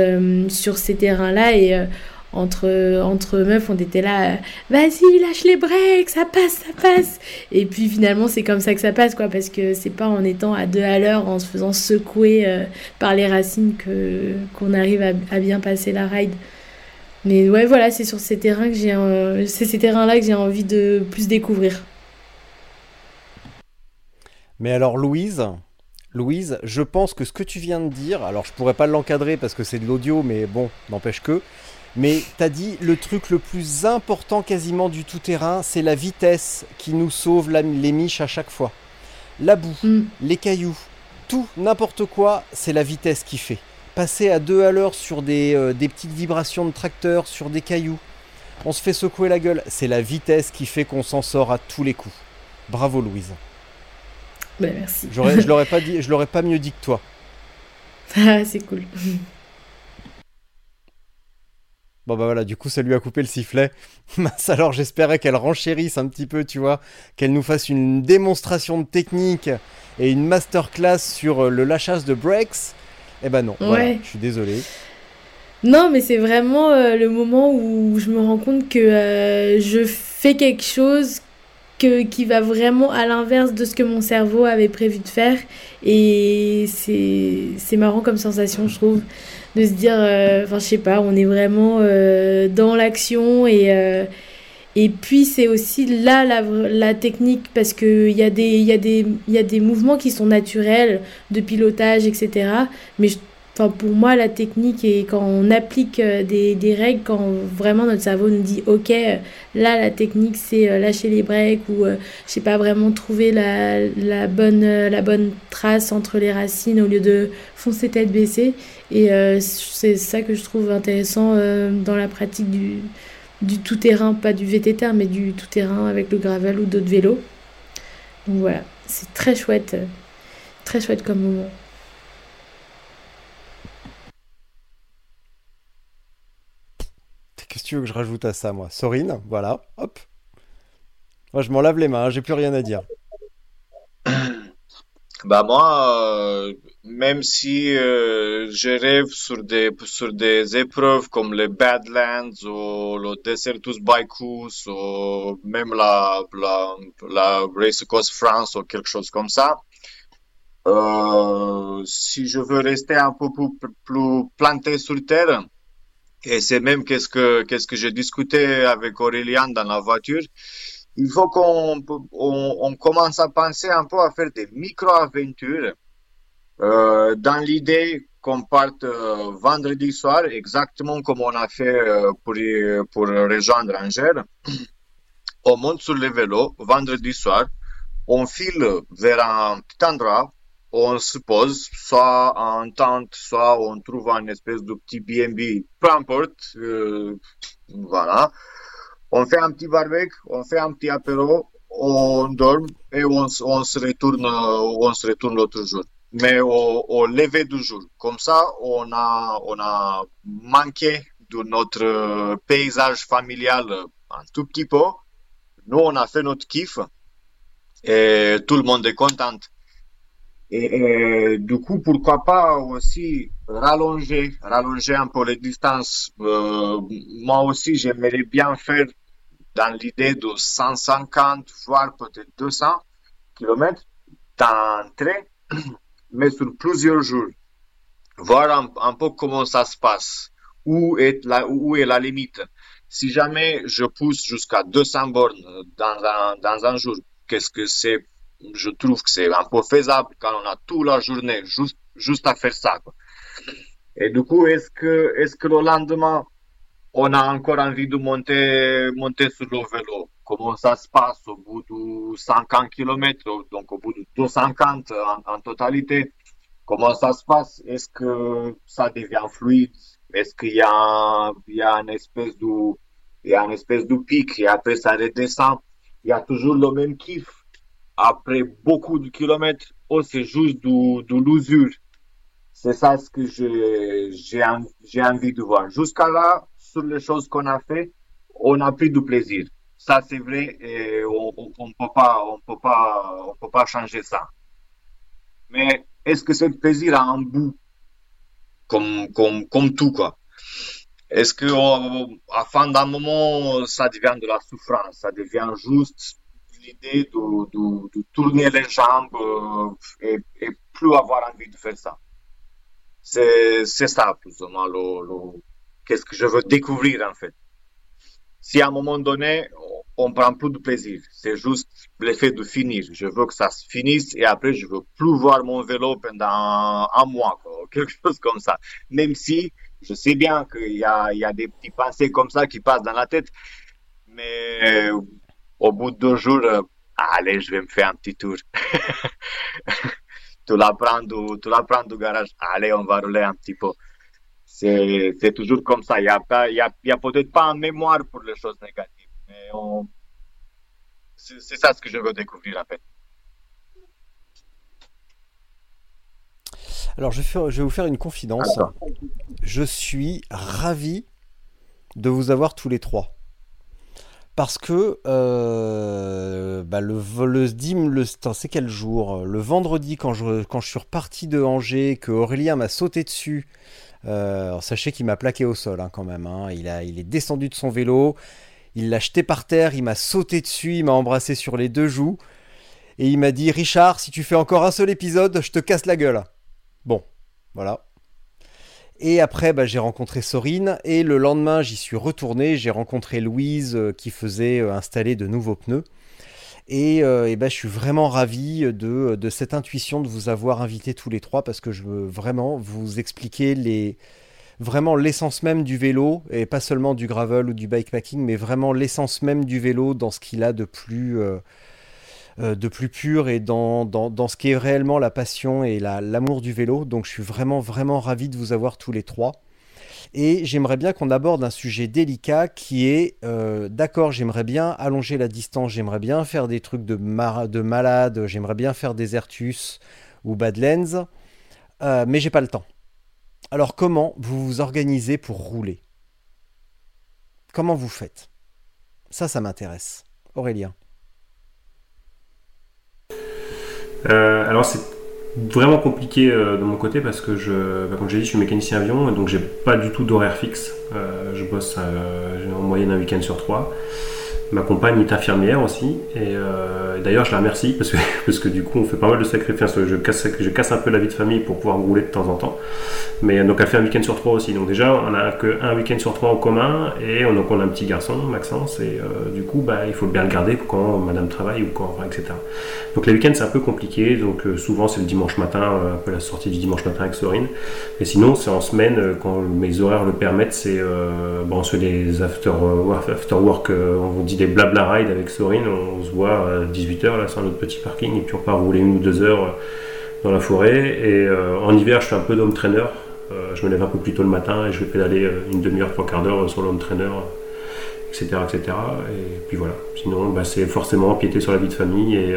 sur ces terrains-là. Et entre, meufs, on était là, vas-y, lâche les breaks, ça passe, ça passe. Et puis finalement, c'est comme ça que ça passe, quoi, parce que c'est pas en étant à deux à l'heure, en se faisant secouer par les racines que qu'on arrive à bien passer la ride. Mais ouais, voilà, c'est sur ces terrains que j'ai, c'est ces terrains-là que j'ai envie de plus découvrir. Mais alors, Louise, Louise, je pense que ce que tu viens de dire, alors je pourrais pas l'encadrer parce que c'est de l'audio, mais bon, n'empêche que. Mais t'as dit le truc le plus important quasiment du tout-terrain, c'est la vitesse qui nous sauve les miches à chaque fois. La boue, mm. les cailloux, tout, n'importe quoi, c'est la vitesse qui fait passer à deux à l'heure sur euh, des, petites vibrations de tracteur, sur des cailloux. On se fait secouer la gueule. C'est la vitesse qui fait qu'on s'en sort à tous les coups. Bravo Louise. Ben, merci. je l'aurais pas dit, je l'aurais pas mieux dit que toi. Ah, c'est cool. Bon bah voilà, du coup ça lui a coupé le sifflet. Alors j'espérais qu'elle renchérisse un petit peu, tu vois, qu'elle nous fasse une démonstration de technique et une masterclass sur euh, le lâchage de breaks. Eh ben non, ouais. je suis désolé. Non, mais c'est vraiment euh, le moment où je me rends compte que euh, je fais quelque chose que, qui va vraiment à l'inverse de ce que mon cerveau avait prévu de faire. Et c'est marrant comme sensation, je trouve, de se dire, euh, enfin, je sais pas, on est vraiment dans l'action et. Et puis c'est aussi là la, technique parce qu'il y, a des, y, a des, y a des mouvements qui sont naturels de pilotage, etc. Mais je pour moi, la technique est quand on applique euh, des, des, règles, quand vraiment notre cerveau nous dit Ok, là, la technique, c'est euh, lâcher les breaks ou, euh, je sais pas, vraiment trouver la, la, bonne, la bonne trace entre les racines au lieu de foncer tête baissée. Et c'est ça que je trouve intéressant dans la pratique du, du tout-terrain, pas du VTT, mais du tout-terrain avec le gravel ou d'autres vélos. Donc voilà, c'est très chouette, très chouette comme moment. Qu'est-ce que tu veux que je rajoute à ça, moi? Sorine, voilà, hop. Moi, je m'en lave les mains, hein, j'ai plus rien à dire. Bah moi, euh, même si euh, je rêve sur des sur des épreuves comme les Badlands ou le Desertus Baikus ou même la la, la Race Across France ou quelque chose comme ça, euh, si je veux rester un peu plus, plus planté sur terre, et c'est même qu'est-ce que qu'est-ce que j'ai discuté avec Aurélien dans la voiture. Il faut qu'on on, commence à penser un peu à faire des micro-aventures euh, dans l'idée qu'on parte euh, vendredi soir, exactement comme on a fait euh, pour, pour rejoindre Angers. On monte sur le vélo vendredi soir, on file vers un petit endroit, on se pose, soit en tente, soit on trouve un espèce de petit BNB, peu importe, euh, voilà. On fait un petit barbecue, on fait un petit apéro, on dort et on, se retourne, on se retourne l'autre jour. Mais au, au lever du jour, comme ça, on a, on a manqué de notre paysage familial un tout petit peu. Nous, on a fait notre kiff et tout le monde est content. Et, du coup, pourquoi pas aussi rallonger, rallonger un peu les distances. Euh, moi aussi, j'aimerais bien faire dans l'idée de 150, voire peut-être 200 km d'entrée, mais sur plusieurs jours. Voir un, peu comment ça se passe, où est la, limite? Si jamais je pousse jusqu'à 200 bornes dans un jour, qu'est-ce que c'est je trouve que c'est un peu faisable quand on a toute la journée juste, juste à faire ça. Et du coup, est-ce que, est-ce que le lendemain, on a encore envie de monter, monter sur le vélo? Comment ça se passe au bout de 50 km, donc au bout de 250 en, totalité? Comment ça se passe? Est-ce que ça devient fluide? Est-ce qu'il y a, il y a une espèce de, y a une espèce de pic et après ça redescend? Il y a toujours le même kiff après beaucoup de kilomètres, oh, c'est juste de, l'usure. C'est ça ce que j'ai, envie de voir. Jusqu'à là, sur les choses qu'on a fait, on a pris du plaisir. Ça, c'est vrai, et on, on, peut pas, on peut pas, peut pas changer ça. Mais est-ce que ce plaisir a un bout? Comme, tout, quoi. Est-ce que, à fin d'un moment, ça devient de la souffrance? Ça devient juste l'idée de, de, tourner les jambes euh, et, plus avoir envie de faire ça. C'est, ça, plus ou moins, le, qu'est-ce que je veux découvrir, en fait. Si à un moment donné, on, prend plus de plaisir, c'est juste l'effet de finir. Je veux que ça se finisse et après, je veux plus voir mon vélo pendant un mois, quelque chose comme ça. Même si je sais bien qu'il y y a des petits pensées comme ça qui passent dans la tête, mais au bout de deux jours, euh, allez, je vais me faire un petit tour. tu la prends du, tu la prends du garage, allez, on va rouler un petit peu. C'est, toujours comme ça. Il n'y a, pas, il y a, il y a peut-être pas en mémoire pour les choses négatives, mais on... c'est, ça ce que je veux découvrir en fait. Alors, je vais vous faire une confidence. Je suis ravi de vous avoir tous les trois parce que euh, bah le, le, le quel jour? Le vendredi, quand je, suis reparti de Angers, que Aurélien m'a sauté dessus. Euh, sachez qu'il m'a plaqué au sol hein, quand même. Hein. Il, il est descendu de son vélo, il l'a jeté par terre, il m'a sauté dessus, il m'a embrassé sur les deux joues. Et il m'a dit Richard, si tu fais encore un seul épisode, je te casse la gueule. Bon, voilà. Et après, bah, j'ai rencontré Sorine. Et le lendemain, j'y suis retourné. J'ai rencontré Louise euh, qui faisait euh, installer de nouveaux pneus. Et, euh, bah, je suis vraiment ravi de, cette intuition de vous avoir invité tous les trois parce que je veux vraiment vous expliquer vraiment l'essence même du vélo et pas seulement du gravel ou du bikepacking, mais vraiment l'essence même du vélo dans ce qu'il a de plus. De plus pur et dans, ce qui est réellement la passion et l'amour du vélo. Donc je suis vraiment vraiment ravi de vous avoir tous les trois. Et j'aimerais bien qu'on aborde un sujet délicat qui est, euh, d'accord, j'aimerais bien allonger la distance, j'aimerais bien faire des trucs de, de malade, j'aimerais bien faire des Ertus ou Badlands, euh, mais j'ai pas le temps. Alors comment vous vous organisez pour rouler? Comment vous faites? Ça, ça m'intéresse. Aurélien. Euh, alors c'est vraiment compliqué euh, de mon côté parce que je, bah, j'ai dit, je suis mécanicien avion et donc j'ai pas du tout d'horaire fixe. Euh, je bosse en moyenne un week-end sur trois. Ma compagne est infirmière aussi et d'ailleurs je la remercie parce que, parce que du coup on fait pas mal de sacrifices. Je casse, un peu la vie de famille pour pouvoir rouler de temps en temps. Mais donc elle fait un week-end sur trois aussi. Donc déjà on a que un week-end sur trois en commun et on, donc on a un petit garçon, Maxence, et euh, du coup bah, il faut bien le garder quand Madame travaille ou quand, etc. Donc les week-ends c'est un peu compliqué. Donc euh, souvent c'est le dimanche matin, euh, un peu la sortie du dimanche matin avec Sorine. Et sinon c'est en semaine quand mes horaires le permettent, c'est bon, on se fait des after work, on vous dit des blabla ride avec Sorin, on, se voit à 18h, là c'est un autre petit parking, et puis on part rouler une ou deux heures dans la forêt. Et en hiver, je fais un peu d'home trainer. je me lève un peu plus tôt le matin et je vais pédaler une demi-heure, trois quarts d'heure sur l'home trainer etc., etc. Et puis voilà. Sinon, bah, c'est forcément empiéter sur la vie de famille et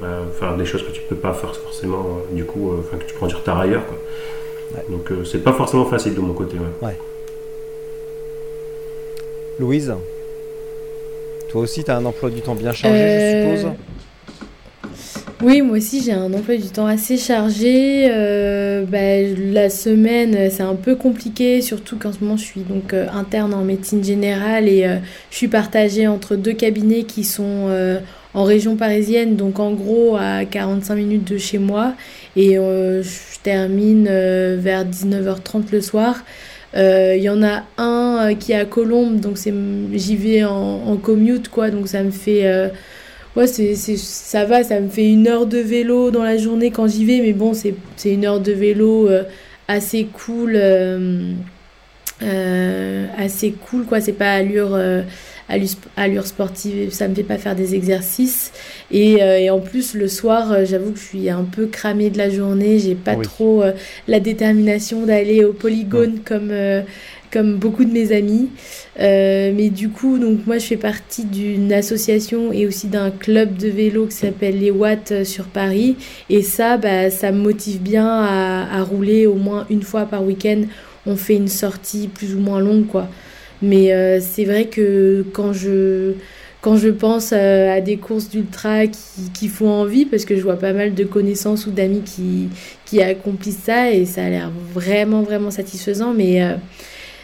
bah, faire des choses que tu peux pas faire forcément, du coup, enfin que tu prends du retard ailleurs. Quoi. Donc euh, c'est pas forcément facile de mon côté. Ouais. Louise, toi aussi tu as un emploi du temps bien chargé, je euh, suppose oui, moi aussi j'ai un emploi du temps assez chargé. Euh, bah, la semaine c'est un peu compliqué, surtout qu'en ce moment je suis donc interne en médecine générale et je suis partagée entre deux cabinets qui sont en région parisienne, donc en gros à 45 minutes de chez moi. Et je termine euh, vers 19h30 le soir. Euh, il y en a un euh, qui est à Colombes, donc j'y vais en, commute, quoi, donc ça me fait... ouais, c'est, ça va, ça me fait une heure de vélo dans la journée quand j'y vais, mais bon, c'est, une heure de vélo assez cool, assez cool, quoi, c'est pas allure allure sportive, ça me fait pas faire des exercices. Et, euh, et en plus, le soir, euh, j'avoue que je suis un peu cramée de la journée. J'ai pas trop euh, la détermination d'aller au polygone comme, comme beaucoup de mes amis. mais du coup, donc moi, je fais partie d'une association et aussi d'un club de vélo qui s'appelle les Watts sur Paris. Et ça, bah, ça me motive bien à, à rouler au moins une fois par week-end. On fait une sortie plus ou moins longue, quoi. Mais euh, c'est vrai que quand je, quand je pense euh, à des courses d'ultra qui, qui, font envie, parce que je vois pas mal de connaissances ou d'amis qui, qui accomplissent ça et ça a l'air vraiment, vraiment satisfaisant. Mais euh,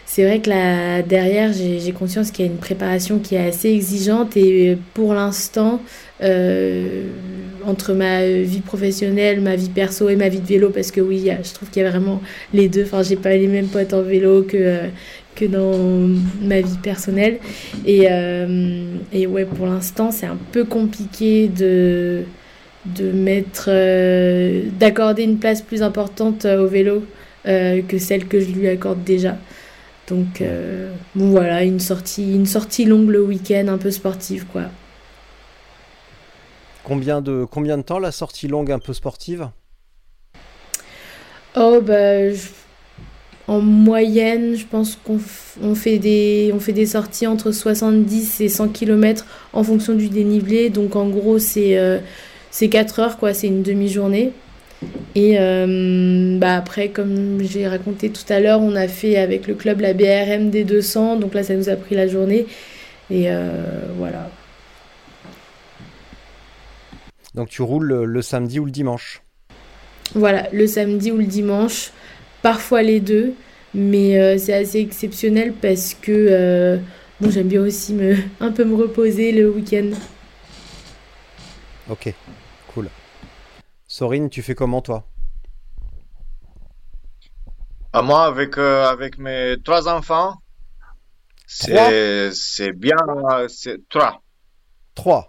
c'est vrai que là, derrière, j'ai conscience qu'il y a une préparation qui est assez exigeante et pour l'instant, entre ma vie professionnelle, ma vie perso et ma vie de vélo, parce que oui, je trouve qu'il y a vraiment les deux. Enfin, j'ai pas les mêmes potes en vélo que, que dans ma vie personnelle. Et, euh, et ouais, pour l'instant, c'est un peu compliqué de, de mettre, euh, d'accorder une place plus importante au vélo euh, que celle que je lui accorde déjà. Donc, bon, voilà, une sortie, une sortie longue le week-end, un peu sportive, quoi. Combien de, combien de temps la sortie longue un peu sportive? Oh, bah, en moyenne, je pense qu'on fait, des, on fait des sorties entre 70 et 100 km en fonction du dénivelé. Donc en gros, c'est euh, 4 heures, quoi, c'est une demi-journée. Et euh, bah après, comme j'ai raconté tout à l'heure, on a fait avec le club la BRM des 200. Donc là, ça nous a pris la journée. Et euh, voilà. Donc tu roules le samedi ou le dimanche? Voilà, le samedi ou le dimanche parfois les deux, mais euh, c'est assez exceptionnel parce que euh, bon, j'aime bien aussi me, un peu me reposer le week-end. Ok, cool. Sorine, tu fais comment toi? À ah, Moi, avec, euh, avec mes trois enfants, c'est bien. C'est trois. Trois?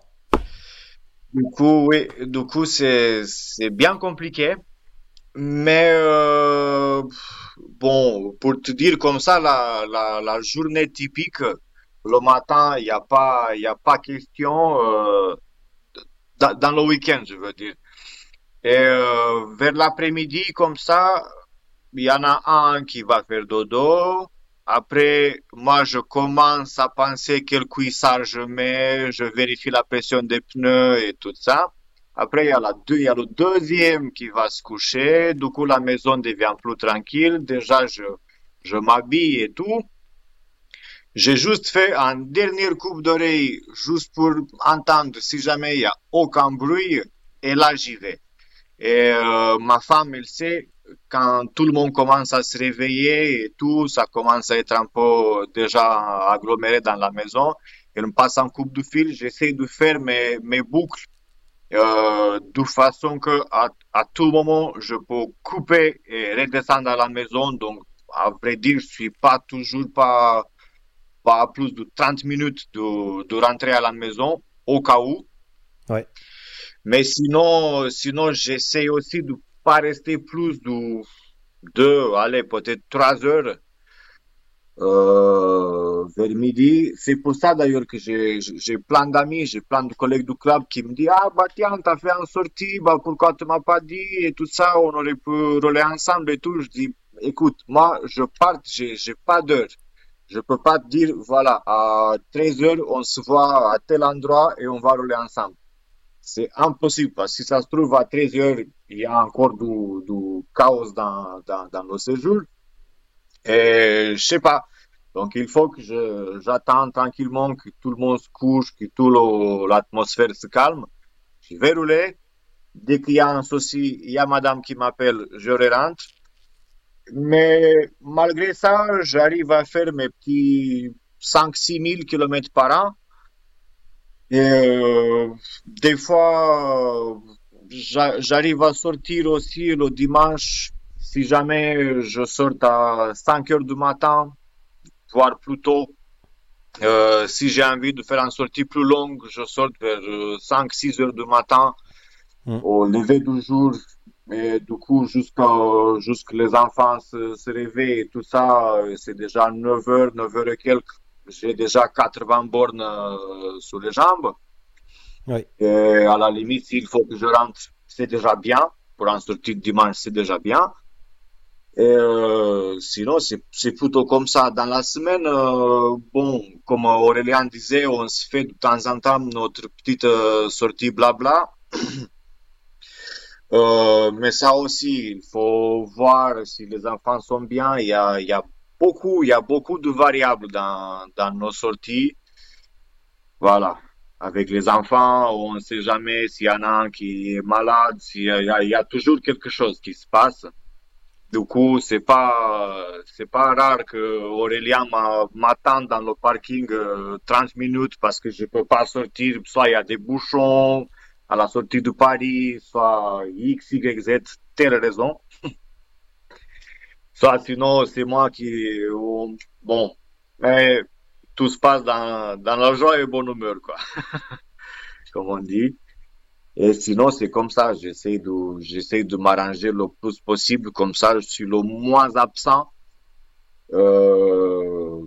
Du coup, oui, du coup, c'est bien compliqué mais euh, bon, pour te dire comme ça, la, la, la journée typique, le matin, il n'y a pas, il a pas question euh, dans, le week-end, je veux dire. Et euh, vers l'après-midi, comme ça, il y en a un qui va faire dodo. Après, moi, je commence à penser quel cuissage je mets, je vérifie la pression des pneus et tout ça. Après, il y, a le deuxième qui va se coucher. Du coup, la maison devient plus tranquille. Déjà, je, je m'habille et tout. J'ai juste fait un dernier coupe d'oreille, juste pour entendre si jamais il y a aucun bruit. Et là, j'y vais. Et euh, ma femme, elle sait, quand tout le monde commence à se réveiller et tout, ça commence à être un peu déjà aggloméré dans la maison. Elle me passe un coupe de fil. J'essaie de faire mes, mes boucles euh, de façon que à, à, tout moment je peux couper et redescendre à la maison. Donc, à vrai dire, je suis pas toujours pas pas à plus de 30 minutes de, de rentrer à la maison au cas où. Ouais. Mais sinon, sinon j'essaie aussi de pas rester plus de deux, allez, peut-être trois heures. Euh, vers midi. C'est pour ça d'ailleurs que j'ai j'ai plein d'amis, j'ai plein de collègues du club qui me disent Ah, bah tiens, t'as fait une sortie, bah pourquoi tu m'as pas dit et tout ça, on aurait pu rouler ensemble et tout. Je dis Écoute, moi, je pars, j'ai j'ai pas d'heure. Je peux pas te dire, voilà, à 13 heures, on se voit à tel endroit et on va rouler ensemble. C'est impossible parce que si ça se trouve à 13 heures, il y a encore du, du chaos dans, dans, dans le séjour. Et je sais pas. Donc il faut que je, j'attends tranquillement que tout le monde se couche, que toute l'atmosphère se calme. Je vais rouler. Dès qu'il y a un souci, il y a madame qui m'appelle, je rentre. Mais malgré ça, j'arrive à faire mes petits 5-6 000 km par an. Et euh, des fois, j'arrive à sortir aussi le dimanche. Si jamais je sors à 5 heures du matin, voire plus tôt, euh, si j'ai envie de faire une sortie plus longue, je sors vers 5-6 heures du matin mm. au lever du jour. Et du coup, jusqu'à jusqu'à les enfants se, se réveillent et tout ça, c'est déjà 9 heures, 9 heures et quelques. J'ai déjà 80 bornes euh, sur les jambes. Oui. Et à la limite, s'il faut que je rentre, c'est déjà bien. Pour en sortir dimanche, c'est déjà bien. Et euh, sinon, c'est plutôt comme ça. Dans la semaine, euh, bon, comme Aurélien disait, on se fait de temps en temps notre petite euh, sortie blabla. Euh, mais ça aussi, il faut voir si les enfants sont bien. Il y a, il y a beaucoup, il y a beaucoup de variables dans, dans nos sorties. Voilà. Avec les enfants, on ne sait jamais s'il y en a un qui est malade, s'il y y a toujours quelque chose qui se passe. Du coup, c'est pas, c'est pas rare que Aurélien m'attend dans le parking 30 minutes parce que je peux pas sortir. Soit il y a des bouchons, à la sortie de Paris, soit X, Y, Z, telle raison. soit sinon, c'est moi qui, bon, mais tout se passe dans, dans la joie et bonne humeur, quoi. Comme on dit. Et sinon, c'est comme ça. J'essaie de, j'essaie de m'arranger le plus possible. Comme ça, je suis le moins absent, euh,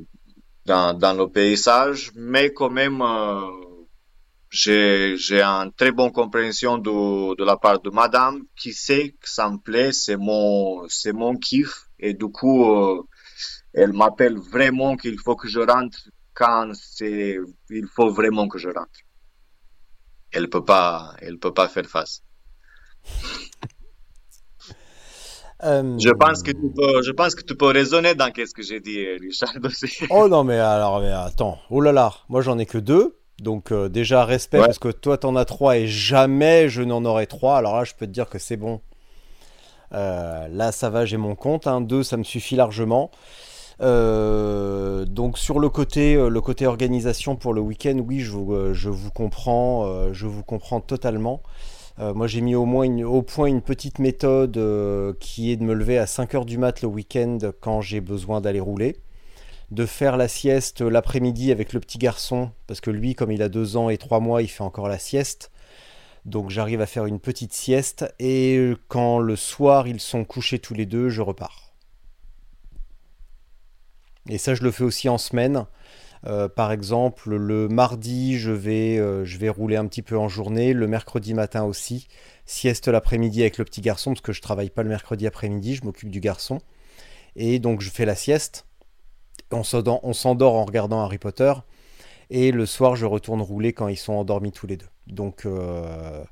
dans, dans le paysage. Mais quand même, euh, j'ai, j'ai une très bonne compréhension de, de la part de madame qui sait que ça me plaît, c'est mon, c'est mon kiff. Et du coup, euh, elle m'appelle vraiment qu'il faut que je rentre quand c'est, il faut vraiment que je rentre. Elle peut pas, elle peut pas faire face. Euh, Je pense que tu peux, je pense que tu peux raisonner dans qu'est-ce que j'ai dit, Richard. aussi. Oh non, mais alors, mais attends. Oh là là, moi j'en ai que deux. Donc euh, déjà respect Ouais. parce que toi t'en as trois et jamais je n'en aurai trois. Alors là je peux te dire que c'est bon. Euh, là ça va, j'ai mon compte. Hein. Deux ça me suffit largement. Euh, donc sur le côté, euh, le côté organisation pour le week-end, oui je vous, euh, comprends, je vous comprends totalement. Moi j'ai mis au moins au point une petite méthode qui est de me lever à 5h du mat le week-end quand j'ai besoin d'aller rouler de faire la sieste l'après-midi avec le petit garçon, parce que lui, comme il a deux ans et trois mois, il fait encore la sieste. Donc j'arrive à faire une petite sieste, et quand le soir ils sont couchés tous les deux, je repars. Et ça, je le fais aussi en semaine. Euh, par exemple, le mardi, je vais, euh, je vais rouler un petit peu en journée, le mercredi matin aussi. Sieste l'après-midi avec le petit garçon, parce que je travaille pas le mercredi après-midi, je m'occupe du garçon. Et donc je fais la sieste on s'endort en regardant Harry Potter et le soir je retourne rouler quand ils sont endormis tous les deux. Donc euh,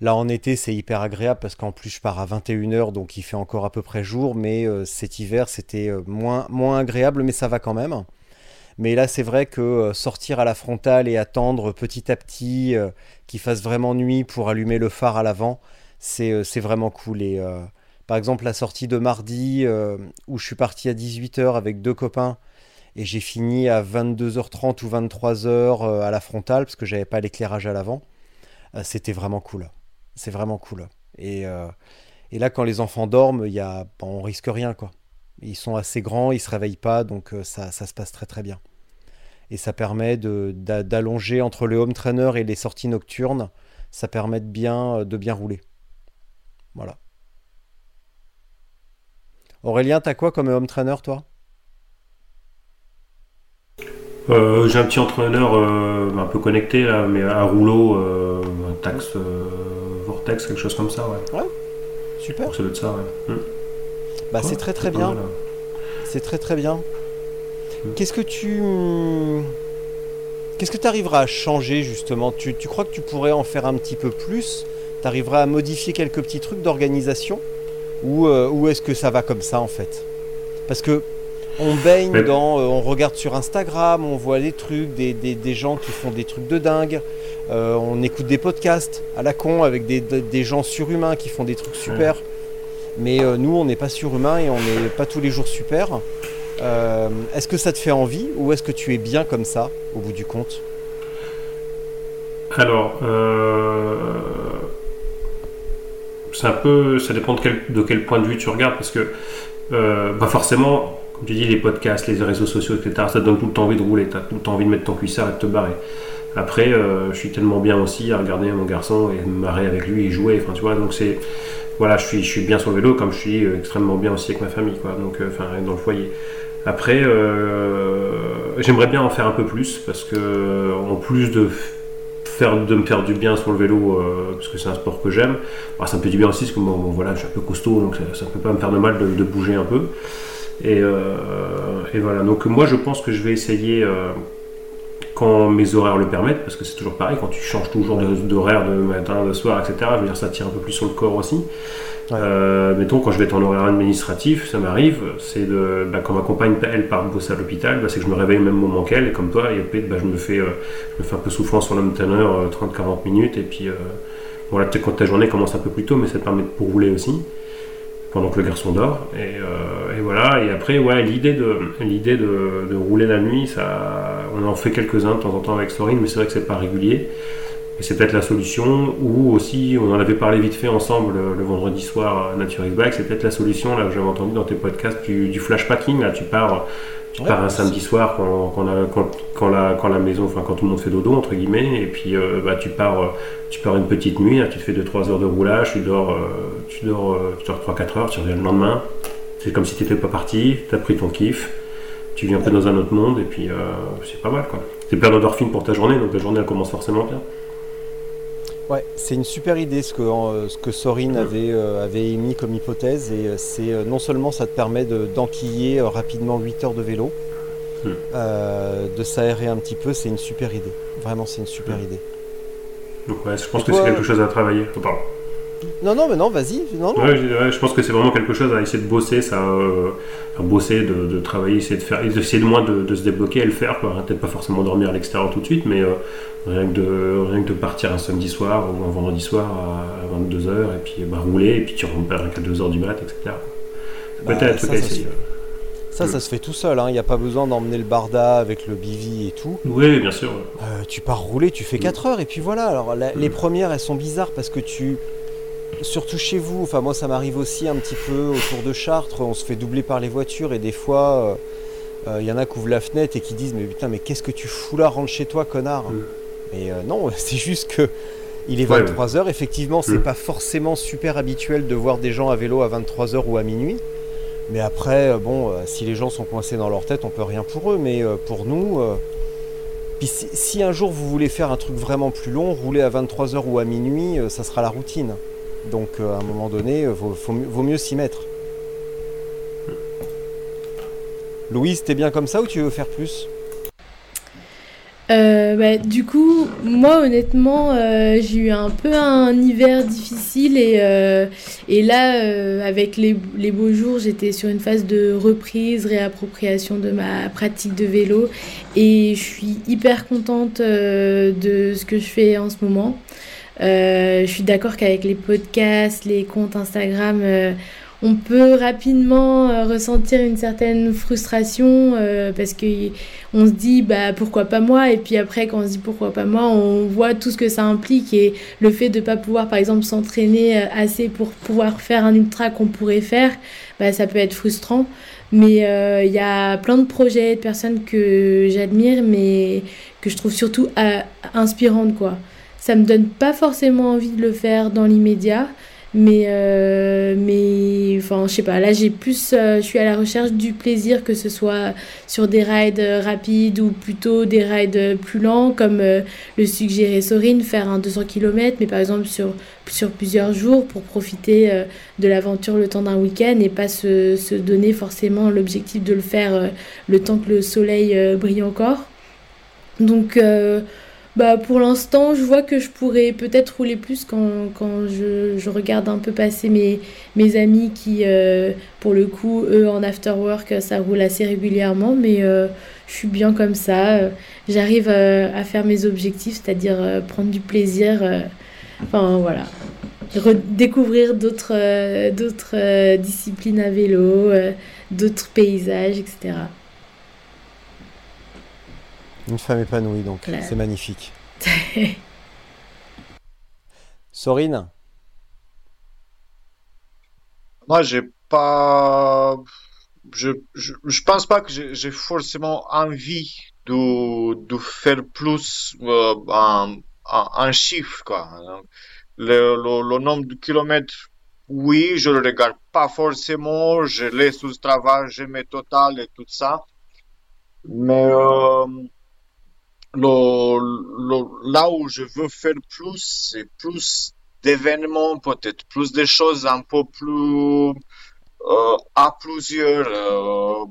là en été c'est hyper agréable parce qu'en plus je pars à 21h donc il fait encore à peu près jour mais euh, cet hiver c'était euh, moins, moins agréable mais ça va quand même. Mais là c'est vrai que euh, sortir à la frontale et attendre petit à petit qu'il fasse vraiment nuit pour allumer le phare à l'avant c'est, vraiment cool et par exemple, la sortie de mardi où je suis parti à 18h avec deux copains et j'ai fini à 22h30 ou 23h euh, à la frontale parce que j'avais pas l'éclairage à l'avant, c'était vraiment cool. C'est vraiment cool. Et, euh, et là, quand les enfants dorment, y a, bon, on risque rien quoi. Ils sont assez grands, ils se réveillent pas, donc euh, ça, se passe très très bien. Et ça permet d'allonger entre le home trainer et les sorties nocturnes, ça permet de bien, bien rouler. Voilà. Aurélien, t'as quoi comme home trainer, toi? Euh, j'ai un petit entraîneur euh, un peu connecté mais à rouleau, euh, un tax, euh, vortex, quelque chose comme ça, ouais. Super. C'est de ça, ouais. Hmm. Bah, c'est Ouais, très très bien. C'est très très bien. Qu'est-ce que tu. Qu'est-ce que tu arriveras à changer justement? Tu, tu crois que tu pourrais en faire un petit peu plus? Tu arriveras à modifier quelques petits trucs d'organisation? Ou, euh, ou est-ce que ça va comme ça en fait? Parce que on baigne Mais- dans. euh, on regarde sur Instagram, on voit des trucs, des, des- des gens qui font des trucs de dingue. euh, on écoute des podcasts à la con avec des, gens surhumains qui font des trucs super. Mais euh, nous, on n'est pas surhumains et on n'est pas tous les jours super. Est-ce que ça te fait envie ou est-ce que tu es bien comme ça au bout du compte? Alors, c'est un peu, ça dépend de quel, de quel point de vue tu regardes, parce que bah forcément, comme tu dis, les podcasts, les réseaux sociaux, etc., ça te donne tout le temps envie de rouler, tu as tout le temps envie de mettre ton cuissard et de te barrer. Après, euh, je suis tellement bien aussi à regarder mon garçon et me marrer avec lui et jouer, tu vois, donc c'est, voilà, je suis, je suis bien sur le vélo, comme je suis euh, extrêmement bien aussi avec ma famille, quoi, donc, euh, enfin, dans le foyer. Après, j'aimerais bien en faire un peu plus, parce que en plus de de me faire du bien sur le vélo, parce que c'est un sport que j'aime. Bah, ça me fait du bien aussi, parce que bon, voilà, je suis un peu costaud, donc ça ne peut pas me faire de mal de bouger un peu. Et, euh, et voilà, donc moi je pense que je vais essayer, euh, quand mes horaires le permettent, parce que c'est toujours pareil, quand tu changes toujours d'horaire de matin, de soir, etc., je veux dire, ça tire un peu plus sur le corps aussi. Ouais. Euh, mettons, quand je vais être en horaire administratif, ça m'arrive, c'est de, bah, quand ma compagne, elle part bosser à l'hôpital, bah, c'est que je me réveille au même moment qu'elle, et comme toi, et puis bah, je, me fais, euh, je me fais un peu souffrance sur l'homme teneur, 30-40 minutes, et puis voilà, peut-être quand ta journée commence un peu plus tôt, mais ça te permet de rouler aussi, pendant que le garçon dort, et, et voilà, et après, ouais, l'idée de, l'idée de, de rouler la nuit, ça, on en fait quelques-uns de temps en temps avec Sorine, mais c'est vrai que c'est pas régulier. Et c'est peut-être la solution, ou aussi, on en avait parlé vite fait ensemble le, le vendredi soir à Nature X Bike, c'est peut-être la solution, là, que j'avais entendu dans tes podcasts, du, du flash packing, là, tu pars, tu Ouais. pars un samedi soir quand, quand, la, quand, quand la, quand la maison, enfin, quand tout le monde fait dodo, entre guillemets, et puis, euh, bah, tu pars, euh, tu pars une petite nuit, là, tu te fais 2-3 heures de roulage, tu dors, euh, tu dors, euh, tu dors 3-4 heures, tu reviens le lendemain, c'est comme si tu n'étais pas parti, tu as pris ton kiff, tu vis un peu dans un autre monde, et puis, euh, c'est pas mal, quoi. C'est plein d'endorphines pour ta journée, donc ta journée, elle commence forcément bien. Ouais, c'est une super idée ce que, euh, ce que Sorine avait, euh, avait émis comme hypothèse. Et euh, c'est non seulement ça te permet de- d'enquiller rapidement 8 heures de vélo, Hmm. de s'aérer un petit peu, c'est une super idée. Vraiment, c'est une super Hmm. idée. Donc ouais, je pense Et que c'est quelque chose à travailler. Oh, pardon. Non, non, mais non, vas-y. Non, non. Ouais, je, ouais, je pense que c'est vraiment quelque chose à essayer de bosser, ça, euh, à bosser, de, de travailler, essayer de faire, essayer de moins de, de se débloquer et le faire, quoi. Peut-être pas forcément dormir à l'extérieur tout de suite, mais euh, rien, que de, rien que de partir un samedi soir ou un vendredi soir à, 22h et puis bah, rouler et puis tu repères qu'à 2h du mat, etc. Bah, Peut-être, ça, ça se essayer. Ça, ça se fait tout seul. Il n'y a pas besoin d'emmener le barda avec le bivy et tout. Oui, bien sûr. Euh, tu pars rouler, tu fais 4 heures et puis voilà. Alors la- les Mm. premières, elles sont bizarres parce que tu, surtout chez vous, enfin moi ça m'arrive aussi un petit peu autour de Chartres, on se fait doubler par les voitures et des fois il y en a qui ouvrent la fenêtre et qui disent mais putain mais qu'est-ce que tu fous là, rentre chez toi connard. Mm. Mais euh, non, c'est juste que il est Ouais, 23h, effectivement c'est Mm. pas forcément super habituel de voir des gens à vélo à 23h ou à minuit. Mais après, euh, bon, euh, si les gens sont coincés dans leur tête, on peut rien pour eux. Mais euh, pour nous, euh, puis si, si un jour vous voulez faire un truc vraiment plus long, rouler à 23h ou à minuit, euh, ça sera la routine. Donc euh, à un moment donné, euh, vaut, mieux- s'y mettre. Louise, t'es bien comme ça ou tu veux faire plus? Euh, bah, du coup, moi honnêtement, j'ai eu un peu un hiver difficile et, là, avec les, les beaux jours, j'étais sur une phase de reprise, réappropriation de ma pratique de vélo et je suis hyper contente de ce que je fais en ce moment. Euh, je suis d'accord qu'avec les podcasts, les comptes Instagram, euh, on peut rapidement euh, ressentir une certaine frustration parce que on se dit bah pourquoi pas moi? Et puis après quand on se dit pourquoi pas moi? On voit tout ce que ça implique et le fait de pas pouvoir par exemple s'entraîner assez pour pouvoir faire un ultra qu'on pourrait faire bah ça peut être frustrant. Mais il y a plein de projets de personnes que j'admire mais que je trouve surtout inspirantes quoi ça me donne pas forcément envie de le faire dans l'immédiat Mais, euh, mais enfin, je sais pas, là j'ai plus, euh, je suis à la recherche du plaisir, que ce soit sur des rides rapides ou plutôt des rides plus lents, comme le suggérait Sorine, faire un 200 km, mais par exemple sur, sur plusieurs jours pour profiter de l'aventure le temps d'un week-end et pas se, se donner forcément l'objectif de le faire le temps que le soleil brille encore. Donc, bah, pour l'instant, je vois que je pourrais peut-être rouler plus quand, quand je, je, regarde un peu passer mes, mes amis qui, euh, pour le coup, eux, en after work, ça roule assez régulièrement. Mais euh, je suis bien comme ça. J'arrive euh, à faire mes objectifs, c'est-à-dire prendre du plaisir. enfin, voilà. Redécouvrir d'autres disciplines à vélo, d'autres paysages, etc. Une femme épanouie, donc. C'est magnifique. Sorine Moi, j'ai pas. Je, je, je, pense pas que j'ai forcément envie de, de faire plus euh, en, en, chiffre, quoi. Le, le, nombre de kilomètres, oui, je le regarde pas forcément, je laisse sous travail, je mets total et tout ça. Mais euh, le, là où je veux faire plus, c'est plus d'événements, peut-être plus de choses un peu plus euh, à plusieurs, euh,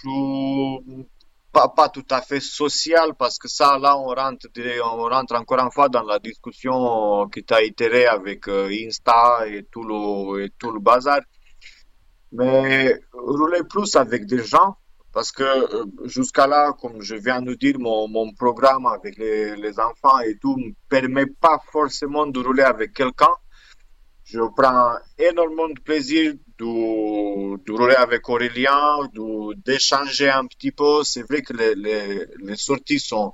plus pas, pas tout à fait social parce que ça là on rentre on rentre encore une fois dans la discussion qui t'a itéré avec euh, Insta et tout le et tout le bazar. Mais rouler plus avec des gens parce que euh, jusqu'à là, comme je viens de dire, mon, programme avec les, enfants et tout ne permet pas forcément de rouler avec quelqu'un. Je prends énormément de plaisir de, rouler avec Aurélien, d'échanger un petit peu. C'est vrai que les sorties sont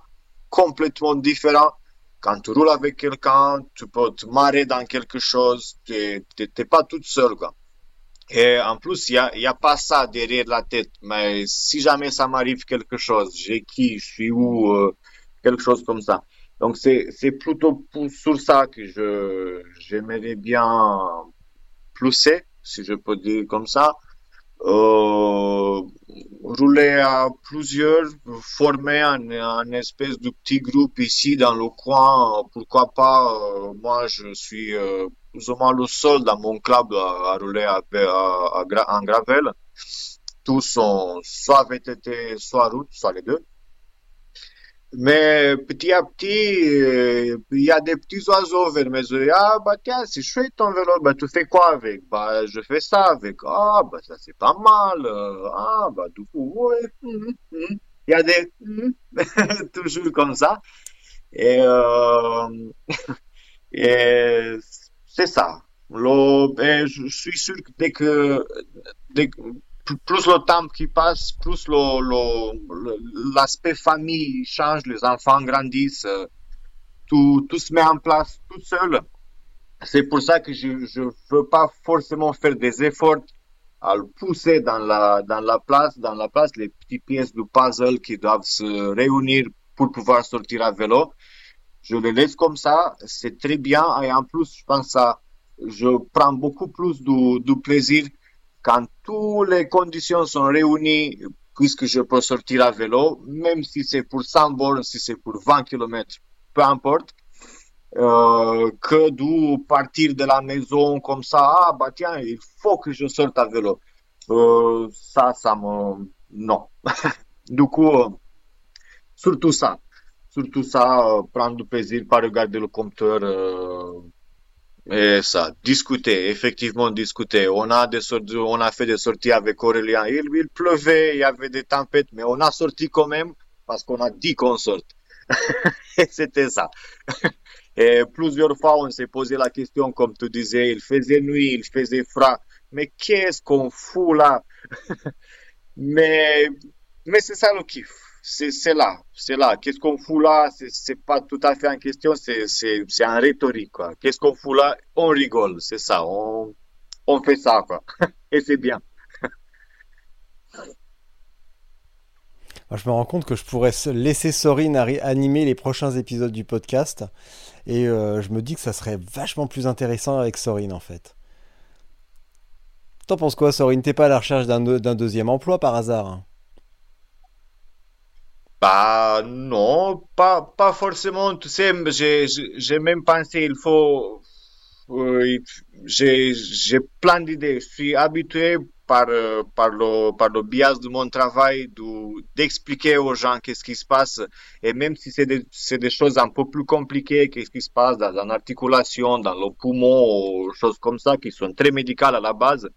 complètement différentes. Quand tu roules avec quelqu'un, tu peux te marrer dans quelque chose. Tu n'es pas toute seule. Quoi. Et en plus, il n'y a, y a pas ça derrière la tête. Mais si jamais ça m'arrive quelque chose, j'ai qui, je suis où, euh, quelque chose comme ça. Donc c'est, plutôt pour, sur ça que je, j'aimerais bien plusser, si je peux dire comme ça. Euh, rouler à plusieurs, former un, un, espèce de petit groupe ici dans le coin. Pourquoi pas, euh, moi je suis euh, plus ou moins le seul dans mon club à, à rouler à, à, en gravel. Tous sont soit VTT, soit route, soit les deux. Mais petit à petit, euh, il y a des petits oiseaux vers mes oreilles. Ah, bah tiens, c'est chouette ton vélo. Bah, tu fais quoi avec? Bah, je fais ça avec. Ah, bah, ça c'est pas mal. Ah, bah, du coup, ouais. Il y a des. toujours comme ça. Et, euh... et c'est ça. Le... je suis sûr que dès que, plus le temps qui passe, plus l'aspect famille change, les enfants grandissent, euh, tout, tout se met en place tout seul. C'est pour ça que je ne veux pas forcément faire des efforts à le pousser dans la, dans la place, dans la place, les petites pièces du puzzle qui doivent se réunir pour pouvoir sortir à vélo. Je les laisse comme ça, c'est très bien et en plus, je pense que je prends beaucoup plus du plaisir quand toutes les conditions sont réunies, puisque je peux sortir à vélo, même si c'est pour 100 bornes, si c'est pour 20 km, peu importe, euh, que d'où partir de la maison comme ça, ah bah tiens, il faut que je sorte à vélo. Euh, ça, ça me... Non. du coup, euh, surtout ça. Surtout ça, euh, prendre du plaisir, pas regarder le compteur euh, et ça, discuter, effectivement discuter. On a des sorties, on a fait des sorties avec Aurélien. Il, il pleuvait, il y avait des tempêtes, mais on a sorti quand même parce qu'on a dit qu'on sorte. et c'était ça. Et plusieurs fois, on s'est posé la question, comme tu disais, il faisait nuit, il faisait froid. Mais qu'est-ce qu'on fout là? mais, mais c'est ça le kiff c'est là, c'est là. Qu'est-ce qu'on fout là C'est pas tout à fait en question, c'est en rhétorique. Qu'est-ce qu'on fout là On rigole, c'est ça. On, on fait ça, quoi. Et c'est bien. je me rends compte que je pourrais laisser Sorine animer les prochains épisodes du podcast. Et euh, je me dis que ça serait vachement plus intéressant avec Sorine, en fait. T'en penses quoi, Sorine? T'es pas à la recherche d'un deuxième emploi par hasard? Bah non, pas, pas forcément. Tu sais, j'ai même pensé, il faut... Euh, j'ai plein d'idées. Je suis habitué par, euh, par, le, par le biais de mon travail d'expliquer aux gens qu'est-ce qui se passe. Et même si c'est des, des, choses un peu plus compliquées, qu'est-ce qui se passe dans une articulation, dans le poumon, ou choses comme ça, qui sont très médicales à la base,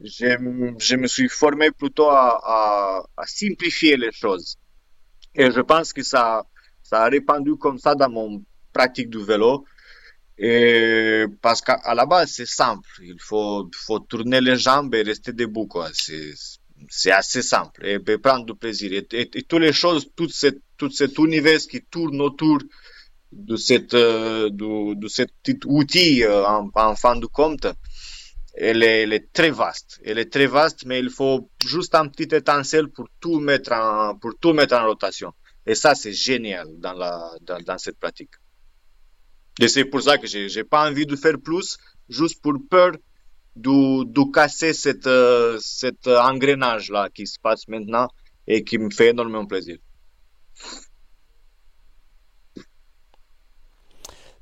je, je me suis formé plutôt à, à, à, simplifier les choses. Et je pense que ça, ça a répandu comme ça dans mon pratique du vélo. Et parce qu'à la base, c'est simple. Il faut, faut tourner les jambes et rester debout, quoi. C'est, c'est assez simple. Et, prendre du plaisir. Et, et, toutes les choses, tout, cette, tout cet univers qui tourne autour de cette, euh, de, de cet outil euh, en, en, fin de compte, elle est, très vaste. Elle est très vaste, mais il faut juste un petit étincelle pour tout mettre en, pour tout mettre en rotation. Et ça, c'est génial dans la, dans, cette pratique. Et c'est pour ça que j'ai, pas envie de faire plus, juste pour peur de, de casser cette, cet engrenage là qui se passe maintenant et qui me fait énormément plaisir.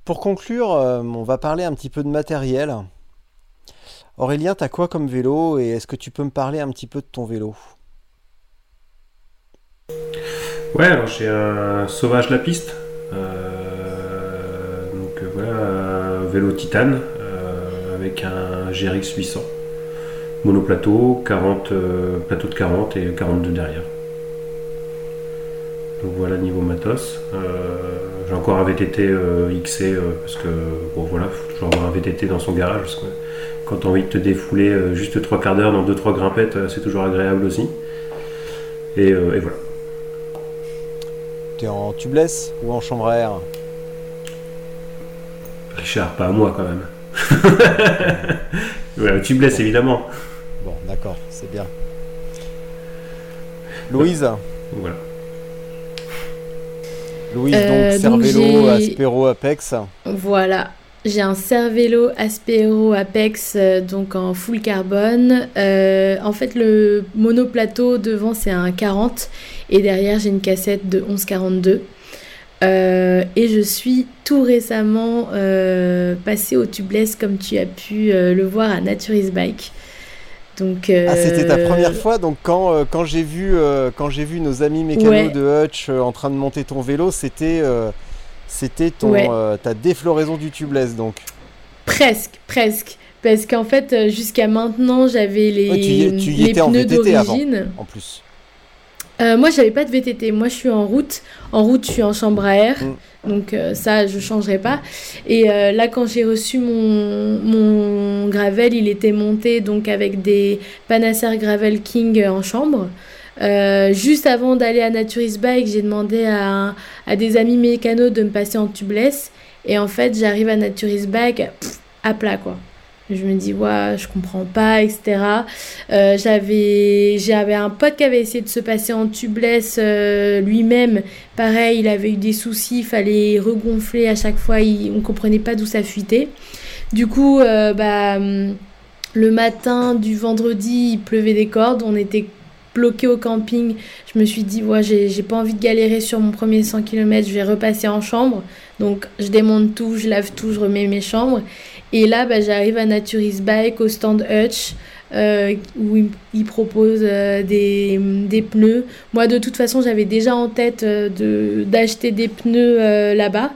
Pour conclure, euh, on va parler un petit peu de matériel. Aurélien, t'as quoi comme vélo et est-ce que tu peux me parler un petit peu de ton vélo? Ouais, alors j'ai un Sauvage La Piste. Euh, vélo titane euh, avec un GRX 800. Monoplateau, 40, euh, plateau de 40 et 42 derrière. Donc voilà niveau matos. Euh, j'ai encore un VTT XC parce que bon voilà, faut toujours avoir un VTT dans son garage quand tu as envie de te défouler juste 3 quarts d'heure dans 2-3 grimpettes, c'est toujours agréable aussi. Et, et voilà. T'es en tubeless ou en chambre à air? Richard, pas à moi quand même. tu blesses évidemment. Bon, d'accord, c'est bien. Louise? Voilà. Louise, donc, euh, Cervélo, Aspero, Apex. Voilà. J'ai un Cervélo Aspero Apex euh, donc en full carbone. Euh, en fait, le monoplateau devant c'est un 40 et derrière j'ai une cassette de 1142. Euh, et je suis tout récemment euh, passée au tubeless comme tu as pu le voir à Naturis Bike. Donc, ah, c'était ta première fois donc quand, quand j'ai vu quand j'ai vu nos amis mécanos de Hutch en train de monter ton vélo c'était c'était ton ta défloraison du tubeless donc presque presque parce qu'en fait jusqu'à maintenant j'avais les, tu les pneus d'origine en plus euh, moi, j'avais pas de VTT. Moi, je suis en route. En route, je suis en chambre à air. Mm. Donc, euh, ça, je changerai pas. Et euh, là, quand j'ai reçu mon, mon gravel, il était monté donc avec des Panacer Gravel King en chambre. Juste avant d'aller à Naturis Bike, j'ai demandé à, des amis mécanos de me passer en tubeless. Et en fait, j'arrive à Naturis Bike à plat, quoi. Je me dis, ouais, je comprends pas, etc. Euh, j'avais, j'avais un pote qui avait essayé de se passer en tubeless euh, lui-même. Pareil, il avait eu des soucis, il fallait regonfler à chaque fois, il, on comprenait pas d'où ça fuitait. Du coup, euh, bah, le matin du vendredi, il pleuvait des cordes, on était bloqué au camping. Je me suis dit, ouais, j'ai, pas envie de galérer sur mon premier 100 km, je vais repasser en chambre. Donc, je démonte tout, je lave tout, je remets mes chambres. Et là, bah, j'arrive à Naturis Bike au stand Hutch. Euh, où ils, proposent euh, des, des, pneus. Moi, de toute façon, j'avais déjà en tête euh, d'acheter des pneus là-bas,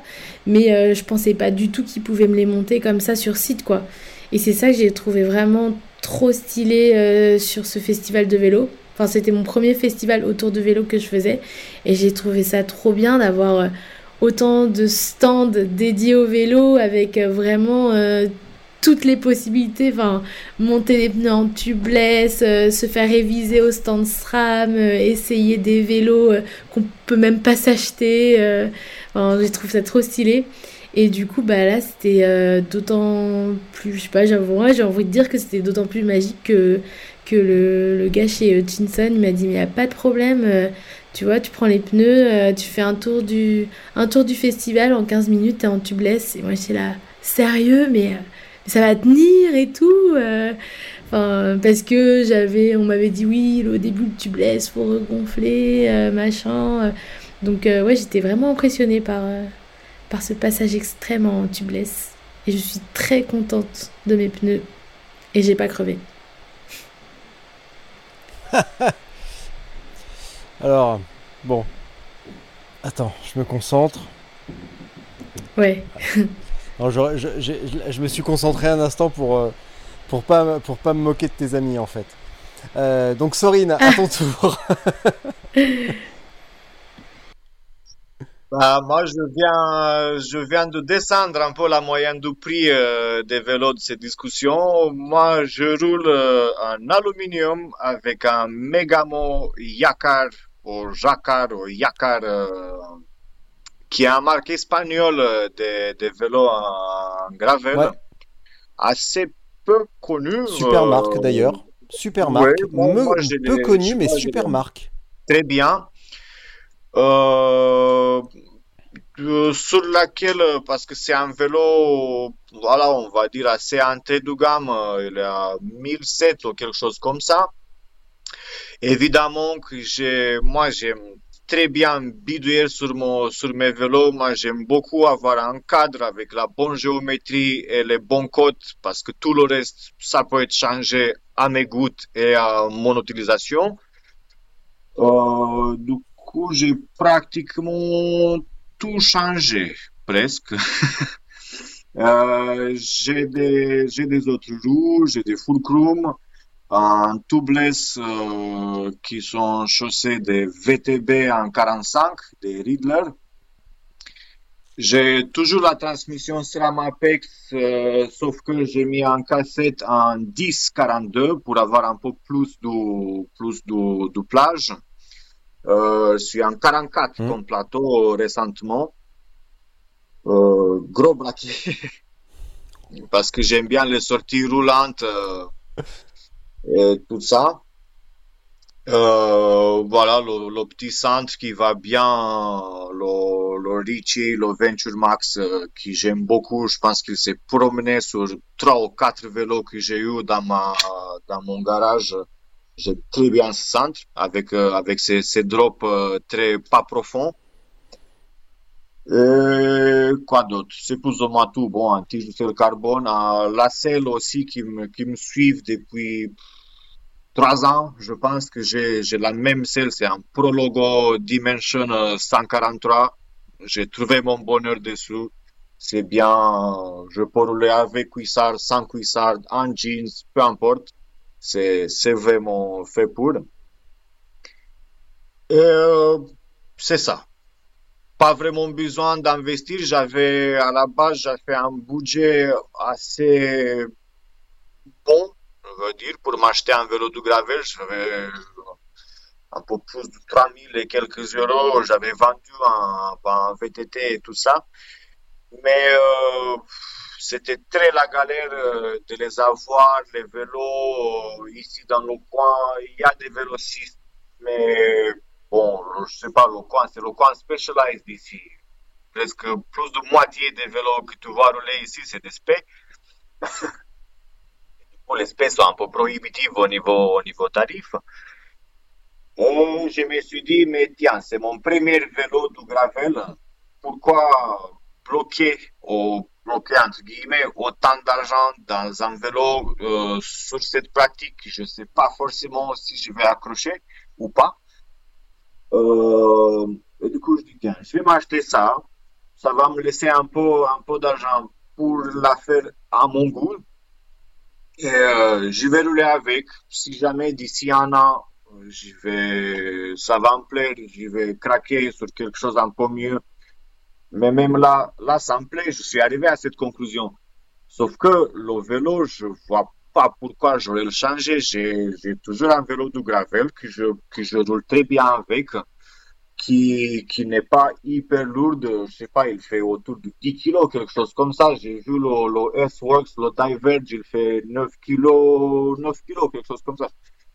mais je pensais pas du tout qu'ils pouvaient me les monter comme ça sur site, quoi. Et c'est ça que j'ai trouvé vraiment trop stylé sur ce festival de vélo. Enfin, c'était mon premier festival autour de vélo que je faisais, et j'ai trouvé ça trop bien d'avoir autant de stands dédiés au vélo avec euh, vraiment euh, toutes les possibilités, enfin, monter les pneus en tubeless, euh, se faire réviser au stand SRAM, essayer des vélos qu'on peut même pas s'acheter. Enfin, je trouve ça trop stylé. Et du coup, bah là, c'était d'autant plus, je sais pas, j'ai envie de dire que c'était d'autant plus magique que, que le, le gars chez Chinson, il m'a dit, mais n'y a pas de problème, tu vois, tu prends les pneus, euh, tu fais un tour, du, un tour du festival en 15 minutes, t'es en tubeless. Et moi, j'étais là, sérieux, mais, euh, ça va tenir et tout. Euh. Enfin, parce que j'avais, on m'avait dit oui, au début le tubeless, faut regonfler, euh, machin. Donc ouais, j'étais vraiment impressionnée par, par ce passage extrême en tubeless. Et je suis très contente de mes pneus. Et j'ai pas crevé. Alors, bon. Attends, je me concentre. Ouais. Alors, je, je, je, me suis concentré un instant pour, euh, pour, pas, pour pas me moquer de tes amis en fait. Euh, donc, Sorine, à ton tour. Bah, moi, je viens, je viens de descendre un peu la moyenne du prix euh, des vélos de cette discussion. Moi, je roule euh, en aluminium avec un Megamo Yakar ou Jacquard ou Yakar euh, qui est un marque espagnole de, de vélos en, gravel. Assez peu connu. Super marque d'ailleurs. Super marque. peu connu, mais super marque. Très bien. Euh, euh, sur laquelle, parce que c'est un vélo, voilà, on va dire assez entrée de gamme, euh, il est à 1007 ou quelque chose comme ça. Évidemment que j'ai, moi j'aime très bien bidouiller sur, mon, sur mes vélos. Moi j'aime beaucoup avoir un cadre avec la bonne géométrie et les bons codes parce que tout le reste, ça peut être changé à mes gouttes et à mon utilisation. Euh, du j'ai pratiquement tout changé, presque. euh, j'ai des, j'ai des autres roues, j'ai des fulcrum, un tubeless euh, qui sont chaussés des VTB en 45, des Riddler. J'ai toujours la transmission SRAM Apex, euh, sauf que j'ai mis en cassette en 10-42 pour avoir un peu plus de, plus de, de plage. Euh, je suis en 44 mmh. comme plateau récemment. Euh, gros braquet. Parce que j'aime bien les sorties roulantes euh, et tout ça. Euh, voilà, le, le, petit centre qui va bien, le, le Richie, le Venture Max, euh, qui j'aime beaucoup. Je pense qu'il s'est promené sur trois ou quatre vélos que j'ai eu dans ma, dans mon garage j'ai très bien ce centre avec, euh, avec ces, ces drops euh, très pas profonds. Et quoi d'autre? C'est plus ou moins tout. Bon, tige de fer carbone, la selle aussi qui me, qui me suivent depuis trois ans. Je pense que j'ai, j'ai la même selle, c'est un Prologo Dimension 143. Euh, j'ai trouvé mon bonheur dessus. C'est bien, je peux rouler avec cuissard, sans cuissard, en jeans, peu importe c'est vraiment fait pour. Euh, c'est ça. Pas vraiment besoin d'investir. J'avais, à la base, j'avais un budget assez bon, je veux dire, pour m'acheter un vélo de gravel. J'avais un peu plus de 3000 et quelques euros. J'avais vendu un, VTT et tout ça. Mais, euh, c'était très la galère euh, de les avoir, les vélos, euh, ici dans le coin. Il y a des vélocistes, mais bon, je sais pas, le coin, c'est le coin specialized ici. Presque plus de moitié des vélos que tu vois rouler ici, c'est des spé. les spé sont un peu prohibitifs au niveau, au niveau tarif. Et je me suis dit, mais tiens, c'est mon premier vélo de gravel. Pourquoi bloquer au bloquer entre guillemets autant d'argent dans un vélo euh, sur cette pratique, je ne sais pas forcément si je vais accrocher ou pas. Euh, et du coup, je dis tiens, je vais m'acheter ça. Ça va me laisser un peu, un peu d'argent pour la faire à mon goût. Et euh, je vais rouler avec. Si jamais d'ici un an, je vais, ça va me plaire, je vais craquer sur quelque chose un peu mieux mais même là, là, ça me plaît, je suis arrivé à cette conclusion. Sauf que le vélo, je vois pas pourquoi j'aurais le changer. J'ai, j'ai toujours un vélo de gravel que je, que je roule très bien avec, qui, qui n'est pas hyper lourd. Je sais pas, il fait autour de 10 kilos, quelque chose comme ça. J'ai vu le, le S-Works, le Diverge, il fait 9 kilos, 9 kilos, quelque chose comme ça.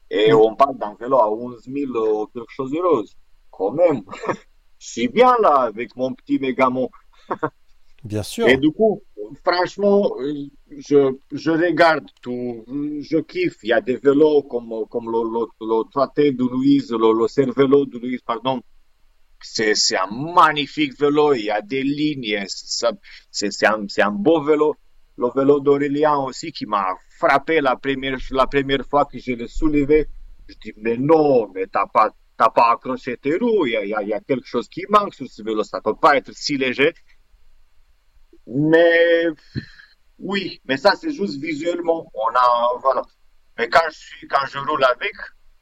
Et on parle d'un vélo à 11 000 quelque chose de rose. Quand même. suis bien là avec mon petit mégamon. Bien sûr. Et du coup, franchement, je, je regarde tout, je kiffe. Il y a des vélos comme, comme le, le, le Traité de Louise, le, le Cervelo de Louise, pardon. C'est, c'est un magnifique vélo, il y a des lignes, c'est, c'est, un, c'est un beau vélo. Le vélo d'Aurélien aussi qui m'a frappé la première, la première fois que je l'ai soulevé. Je dis, mais non, mais t'as pas, t'as pas accroché tes roues, il y a, quelque chose qui manque sur ce vélo, ça peut pas être si léger. Mais oui, mais ça c'est juste visuellement. On a voilà. Mais quand je suis, quand je roule avec,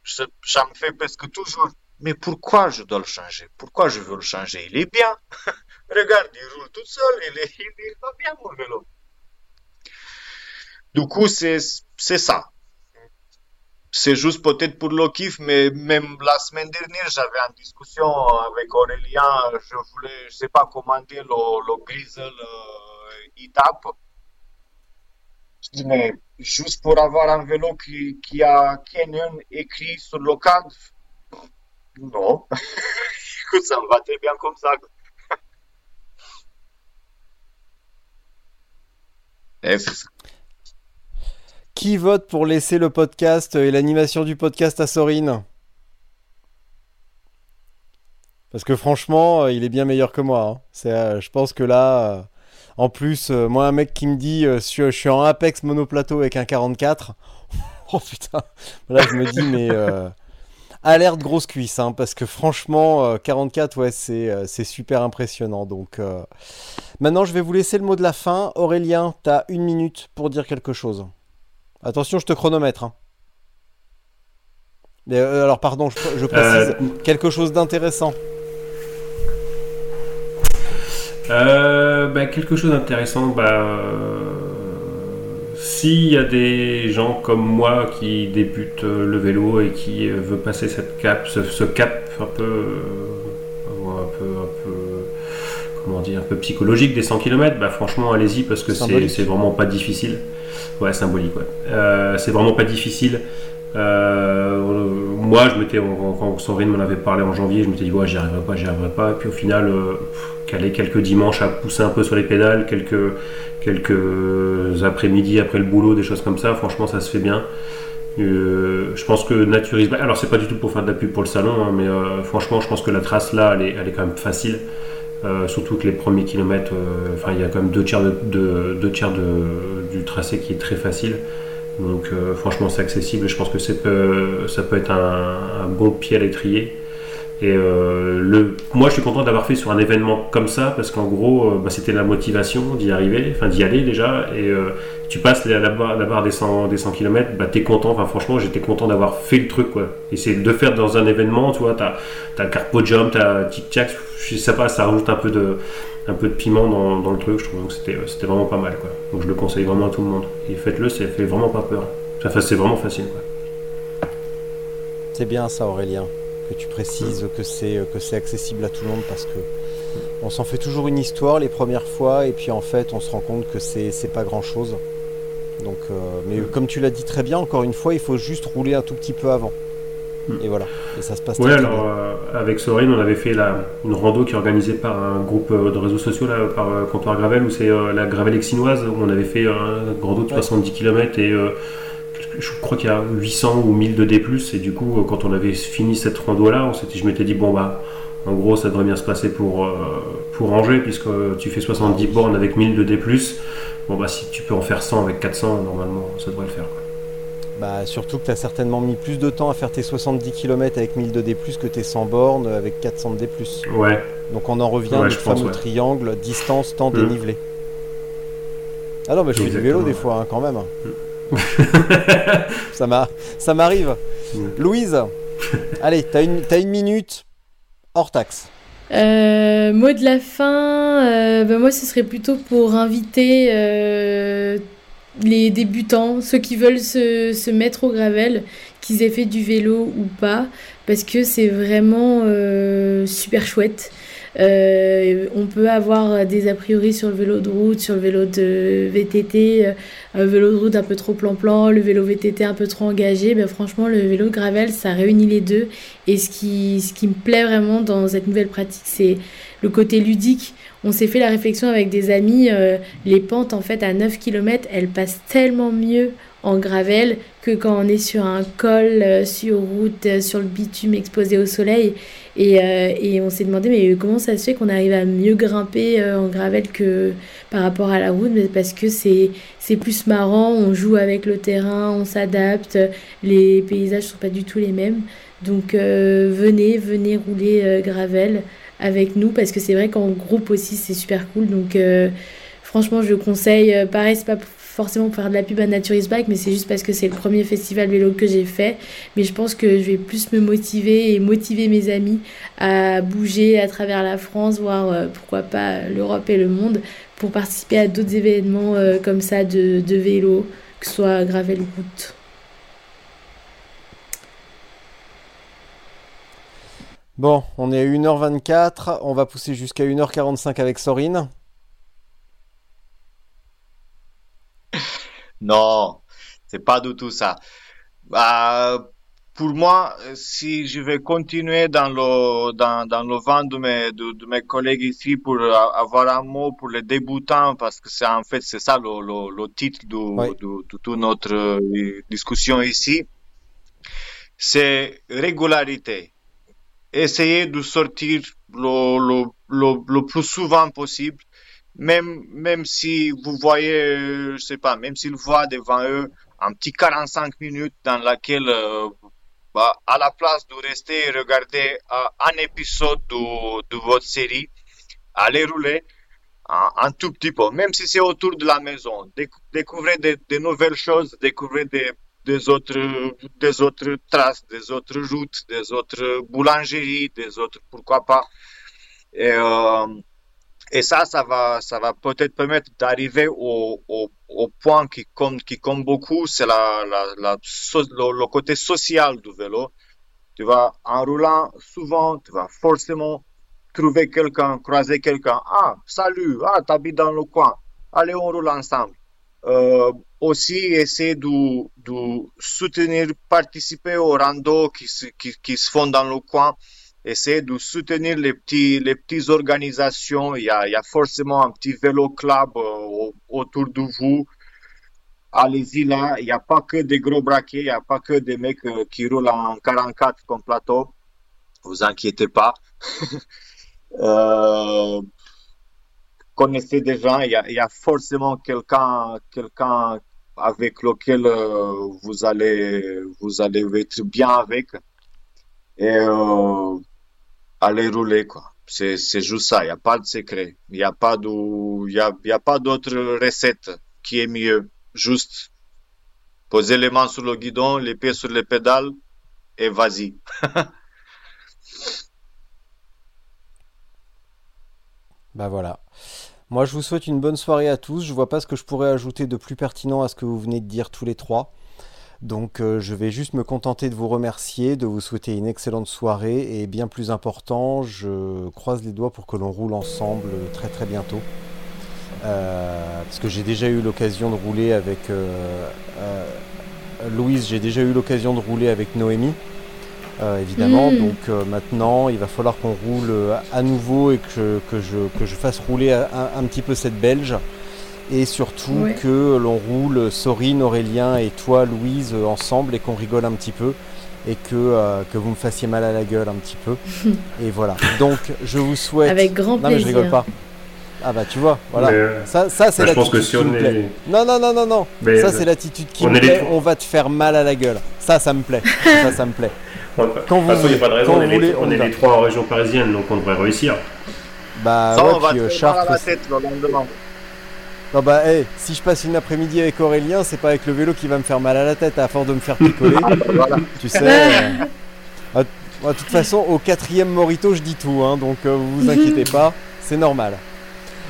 ça, me fait presque toujours. Mais pourquoi je dois le changer? Pourquoi je veux le changer? Il est bien. Regarde, il roule tout seul, il, est, il va bien mon vélo. Du coup, c'est ça. C'est juste peut-être pour le kiff, mais même la semaine dernière, j'avais une discussion avec Aurélien. Je voulais, je sais pas commander le, le Grizzle dis, mais juste pour avoir un vélo qui, qui a Canyon écrit sur le cadre, non. Écoute, ça me va très bien comme ça. Ça. Qui vote pour laisser le podcast et l'animation du podcast à Sorine? Parce que franchement, euh, il est bien meilleur que moi. hein. Euh, je pense que là, euh, en plus, moi, un mec qui me dit je, suis en Apex monoplateau avec un 44. oh putain. Là, je me dis, mais. alerte grosse cuisse, hein, parce que franchement, euh, 44, ouais, c'est super impressionnant. Donc, maintenant, je vais vous laisser le mot de la fin. Aurélien, t'as une minute pour dire quelque chose. Attention, je te chronomètre. hein. Mais, euh, alors, pardon, je, je précise quelque chose d'intéressant. Euh, bah, quelque chose d'intéressant, bah, euh, s'il y a des gens comme moi qui débutent euh, le vélo et qui euh, veut passer cette cap, ce, ce cap un peu, euh, un peu, un peu, comment dire, un peu psychologique des 100 km, bah franchement allez-y parce que c'est vraiment pas difficile. Ouais, symbolique, ouais. Euh, c'est vraiment pas difficile. Euh, moi, je quand Sandrine m'en avait parlé en janvier, je m'étais dit, ouais, j'y arriverai pas, j'y arriverai pas. Et puis au final, euh, caler quelques dimanches à pousser un peu sur les pédales, quelques, quelques après-midi après le boulot, des choses comme ça, franchement, ça se fait bien. Euh, je pense que Naturisme, alors c'est pas du tout pour faire de la pub pour le salon, hein, mais euh, franchement, je pense que la trace là, elle est, elle est quand même facile. Euh, surtout que les premiers kilomètres, euh, enfin, il y a quand même deux tiers, du tracé qui est très facile. Donc euh, franchement c'est accessible et je pense que ça peut être un, un bon pied à l'étrier. Et euh, le, moi je suis content d'avoir fait sur un événement comme ça parce qu'en gros euh, bah, c'était la motivation d'y arriver, enfin d'y aller déjà. Et euh, tu passes la, barre, des 100, des 100 km, bah, t'es content, enfin franchement j'étais content d'avoir fait le truc quoi. Et c'est de faire dans un événement, tu vois, t'as as carpo jump, t'as tic tac, je sais ça rajoute un peu de, un peu de piment dans, le truc, je trouve que c'était vraiment pas mal quoi. Donc je le conseille vraiment à tout le monde. Et faites-le, ça fait vraiment pas peur. Enfin, c'est vraiment facile. C'est bien ça, Aurélien, que tu précises que c'est que c'est accessible à tout le monde parce que on s'en fait toujours une histoire les premières fois et puis en fait on se rend compte que c'est pas grand chose. Donc, euh, mais comme tu l'as dit très bien, encore une fois, il faut juste rouler un tout petit peu avant. Et voilà, et ça se passe Ouais, très, alors bien. euh, avec Sorine, on avait fait la, une rando qui est organisée par un groupe euh, de réseaux sociaux, là, par euh, Comptoir Gravel, où c'est euh, la Gravel Exinoise, où on avait fait euh, un rando de Ouais. 70 km et euh, je crois qu'il y a 800 ou 1000 de D+, et du coup, quand on avait fini cette rando-là, on s'était- je m'étais dit, bon bah, en gros, ça devrait bien se passer pour, euh, pour Angers, puisque tu fais 70 bornes avec 1000 de D+, bon bah, si tu peux en faire 100 avec 400, normalement, ça devrait le faire. quoi. Bah, surtout que tu as certainement mis plus de temps à faire tes 70 km avec 1000 de D+, que tes 100 bornes avec 400 de D+. Ouais, Donc on en revient au fameux ouais. triangle distance, temps, Mm. dénivelé. Ah non, mais je fais du vélo des fois, hein, quand même. m'a- ça m'arrive. Louise, allez, t'as une, t'as une minute hors taxe. Euh, mot de la fin, euh, ben moi ce serait plutôt pour inviter euh, les débutants, ceux qui veulent se, se mettre au gravel, qu'ils aient fait du vélo ou pas, parce que c'est vraiment euh, super chouette. Euh, on peut avoir des a priori sur le vélo de route, sur le vélo de VTT, euh, un vélo de route un peu trop plan-plan, le vélo VTT un peu trop engagé. Ben franchement, le vélo gravel, ça réunit les deux. Et ce qui, ce qui me plaît vraiment dans cette nouvelle pratique, c'est le côté ludique. On s'est fait la réflexion avec des amis, les pentes en fait à 9 km, elles passent tellement mieux en gravel que quand on est sur un col, euh, sur route, euh, sur le bitume exposé au soleil. Et, euh, et on s'est demandé mais comment ça se fait qu'on arrive à mieux grimper en gravel que par rapport à la route? Parce que c'est, plus marrant, on joue avec le terrain, on s'adapte, les paysages sont pas du tout les mêmes. Donc venez, venez rouler gravel avec nous parce que c'est vrai qu'en groupe aussi c'est super cool. Donc franchement je conseille, pareil c'est pas forcément pour faire de la pub à Naturis Bike, mais c'est juste parce que c'est le premier festival vélo que j'ai fait. Mais je pense que je vais plus me motiver et motiver mes amis à bouger à travers la France, voire euh, pourquoi pas l'Europe et le monde, pour participer à d'autres événements euh, comme ça de, vélo, que ce soit gravel ou route. Bon, on est à 1h24, on va pousser jusqu'à 1h45 avec Sorine. Non, c'est pas du tout ça. Bah, pour moi, si je vais continuer dans le, dans, dans le vent de mes, de, mes collègues ici pour avoir un mot pour les débutants, parce que c'est en fait, c'est ça le, le, le titre de, de, de, toute notre euh, discussion ici, c'est régularité. Essayer de sortir le, le, le, le plus souvent possible même, même si vous voyez, je sais pas, même s'ils voient devant eux un petit 45 minutes dans laquelle, euh, bah, à la place de rester et regarder euh, un épisode de, de, votre série, allez rouler un, tout petit peu, même si c'est autour de la maison. découvrez des, nouvelles choses, découvrez des, des autres, des autres traces, des autres routes, des autres boulangeries, des autres, pourquoi pas. Et, euh, et ça, ça va, ça va peut-être permettre d'arriver au, au, au, point qui compte, qui compte beaucoup, c'est la, la, la le, côté social du vélo. Tu vas, en roulant, souvent, tu vas forcément trouver quelqu'un, croiser quelqu'un. Ah, salut, ah, t'habites dans le coin. Allez, on roule ensemble. Euh, aussi, essayer de, de soutenir, participer aux randos qui, qui, qui se font dans le coin essayez de soutenir les petits, les petites organisations. Il y a, forcément un petit vélo club euh, autour de vous. Allez-y là. Il n'y a pas que des gros braquets. Il n'y a pas que des mecs euh, qui roulent en 44 comme plateau. Vous inquiétez pas. euh, connaissez des gens. Il y a, forcément quelqu'un, quelqu'un avec lequel vous allez, vous allez être bien avec. Et aller rouler, quoi. C'est, c'est juste ça. Il n'y a pas de secret. Il n'y a pas de, y a, y a pas d'autre recette qui est mieux. Juste poser les mains sur le guidon, les pieds sur les pédales et vas-y. bah voilà. Moi, je vous souhaite une bonne soirée à tous. Je vois pas ce que je pourrais ajouter de plus pertinent à ce que vous venez de dire tous les trois. Donc euh, je vais juste me contenter de vous remercier, de vous souhaiter une excellente soirée et bien plus important, je croise les doigts pour que l'on roule ensemble très très bientôt. Euh, parce que j'ai déjà eu l'occasion de rouler avec euh, Louise, j'ai déjà eu l'occasion de rouler avec Noémie. évidemment, mm. donc maintenant il va falloir qu'on roule à nouveau et que, que, je, que je fasse rouler un, un petit peu cette belge et surtout que l'on roule Sorine, Aurélien et toi Louise ensemble et qu'on rigole un petit peu et que, euh, que vous me fassiez mal à la gueule un petit peu. et voilà. Donc je vous souhaite. Avec grand plaisir. Non mais je rigole pas. Ah bah tu vois, voilà. Euh, ça, ça c'est l'attitude si qui me plaît. Non, non, non, non, non. ça c'est l'attitude qui me plaît. On va te faire mal à la gueule. Ça, ça me plaît. ça, ça me plaît. Quand vous, il n'y a pas de raison. On, est, les, on est les trois en région parisienne, donc on devrait réussir. Bah ouais, on va te euh, Chartres. La tête le lendemain. Non bah hey, si je passe une après-midi avec Aurélien, c'est pas avec le vélo qui va me faire mal à la tête à force de me faire picoler. Tu sais. Euh, de toute façon, au quatrième morito, je dis tout, hein, donc euh, vous vous inquiétez pas, c'est normal.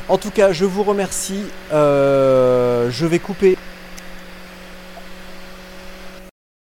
En tout cas, je vous remercie. Euh, je vais couper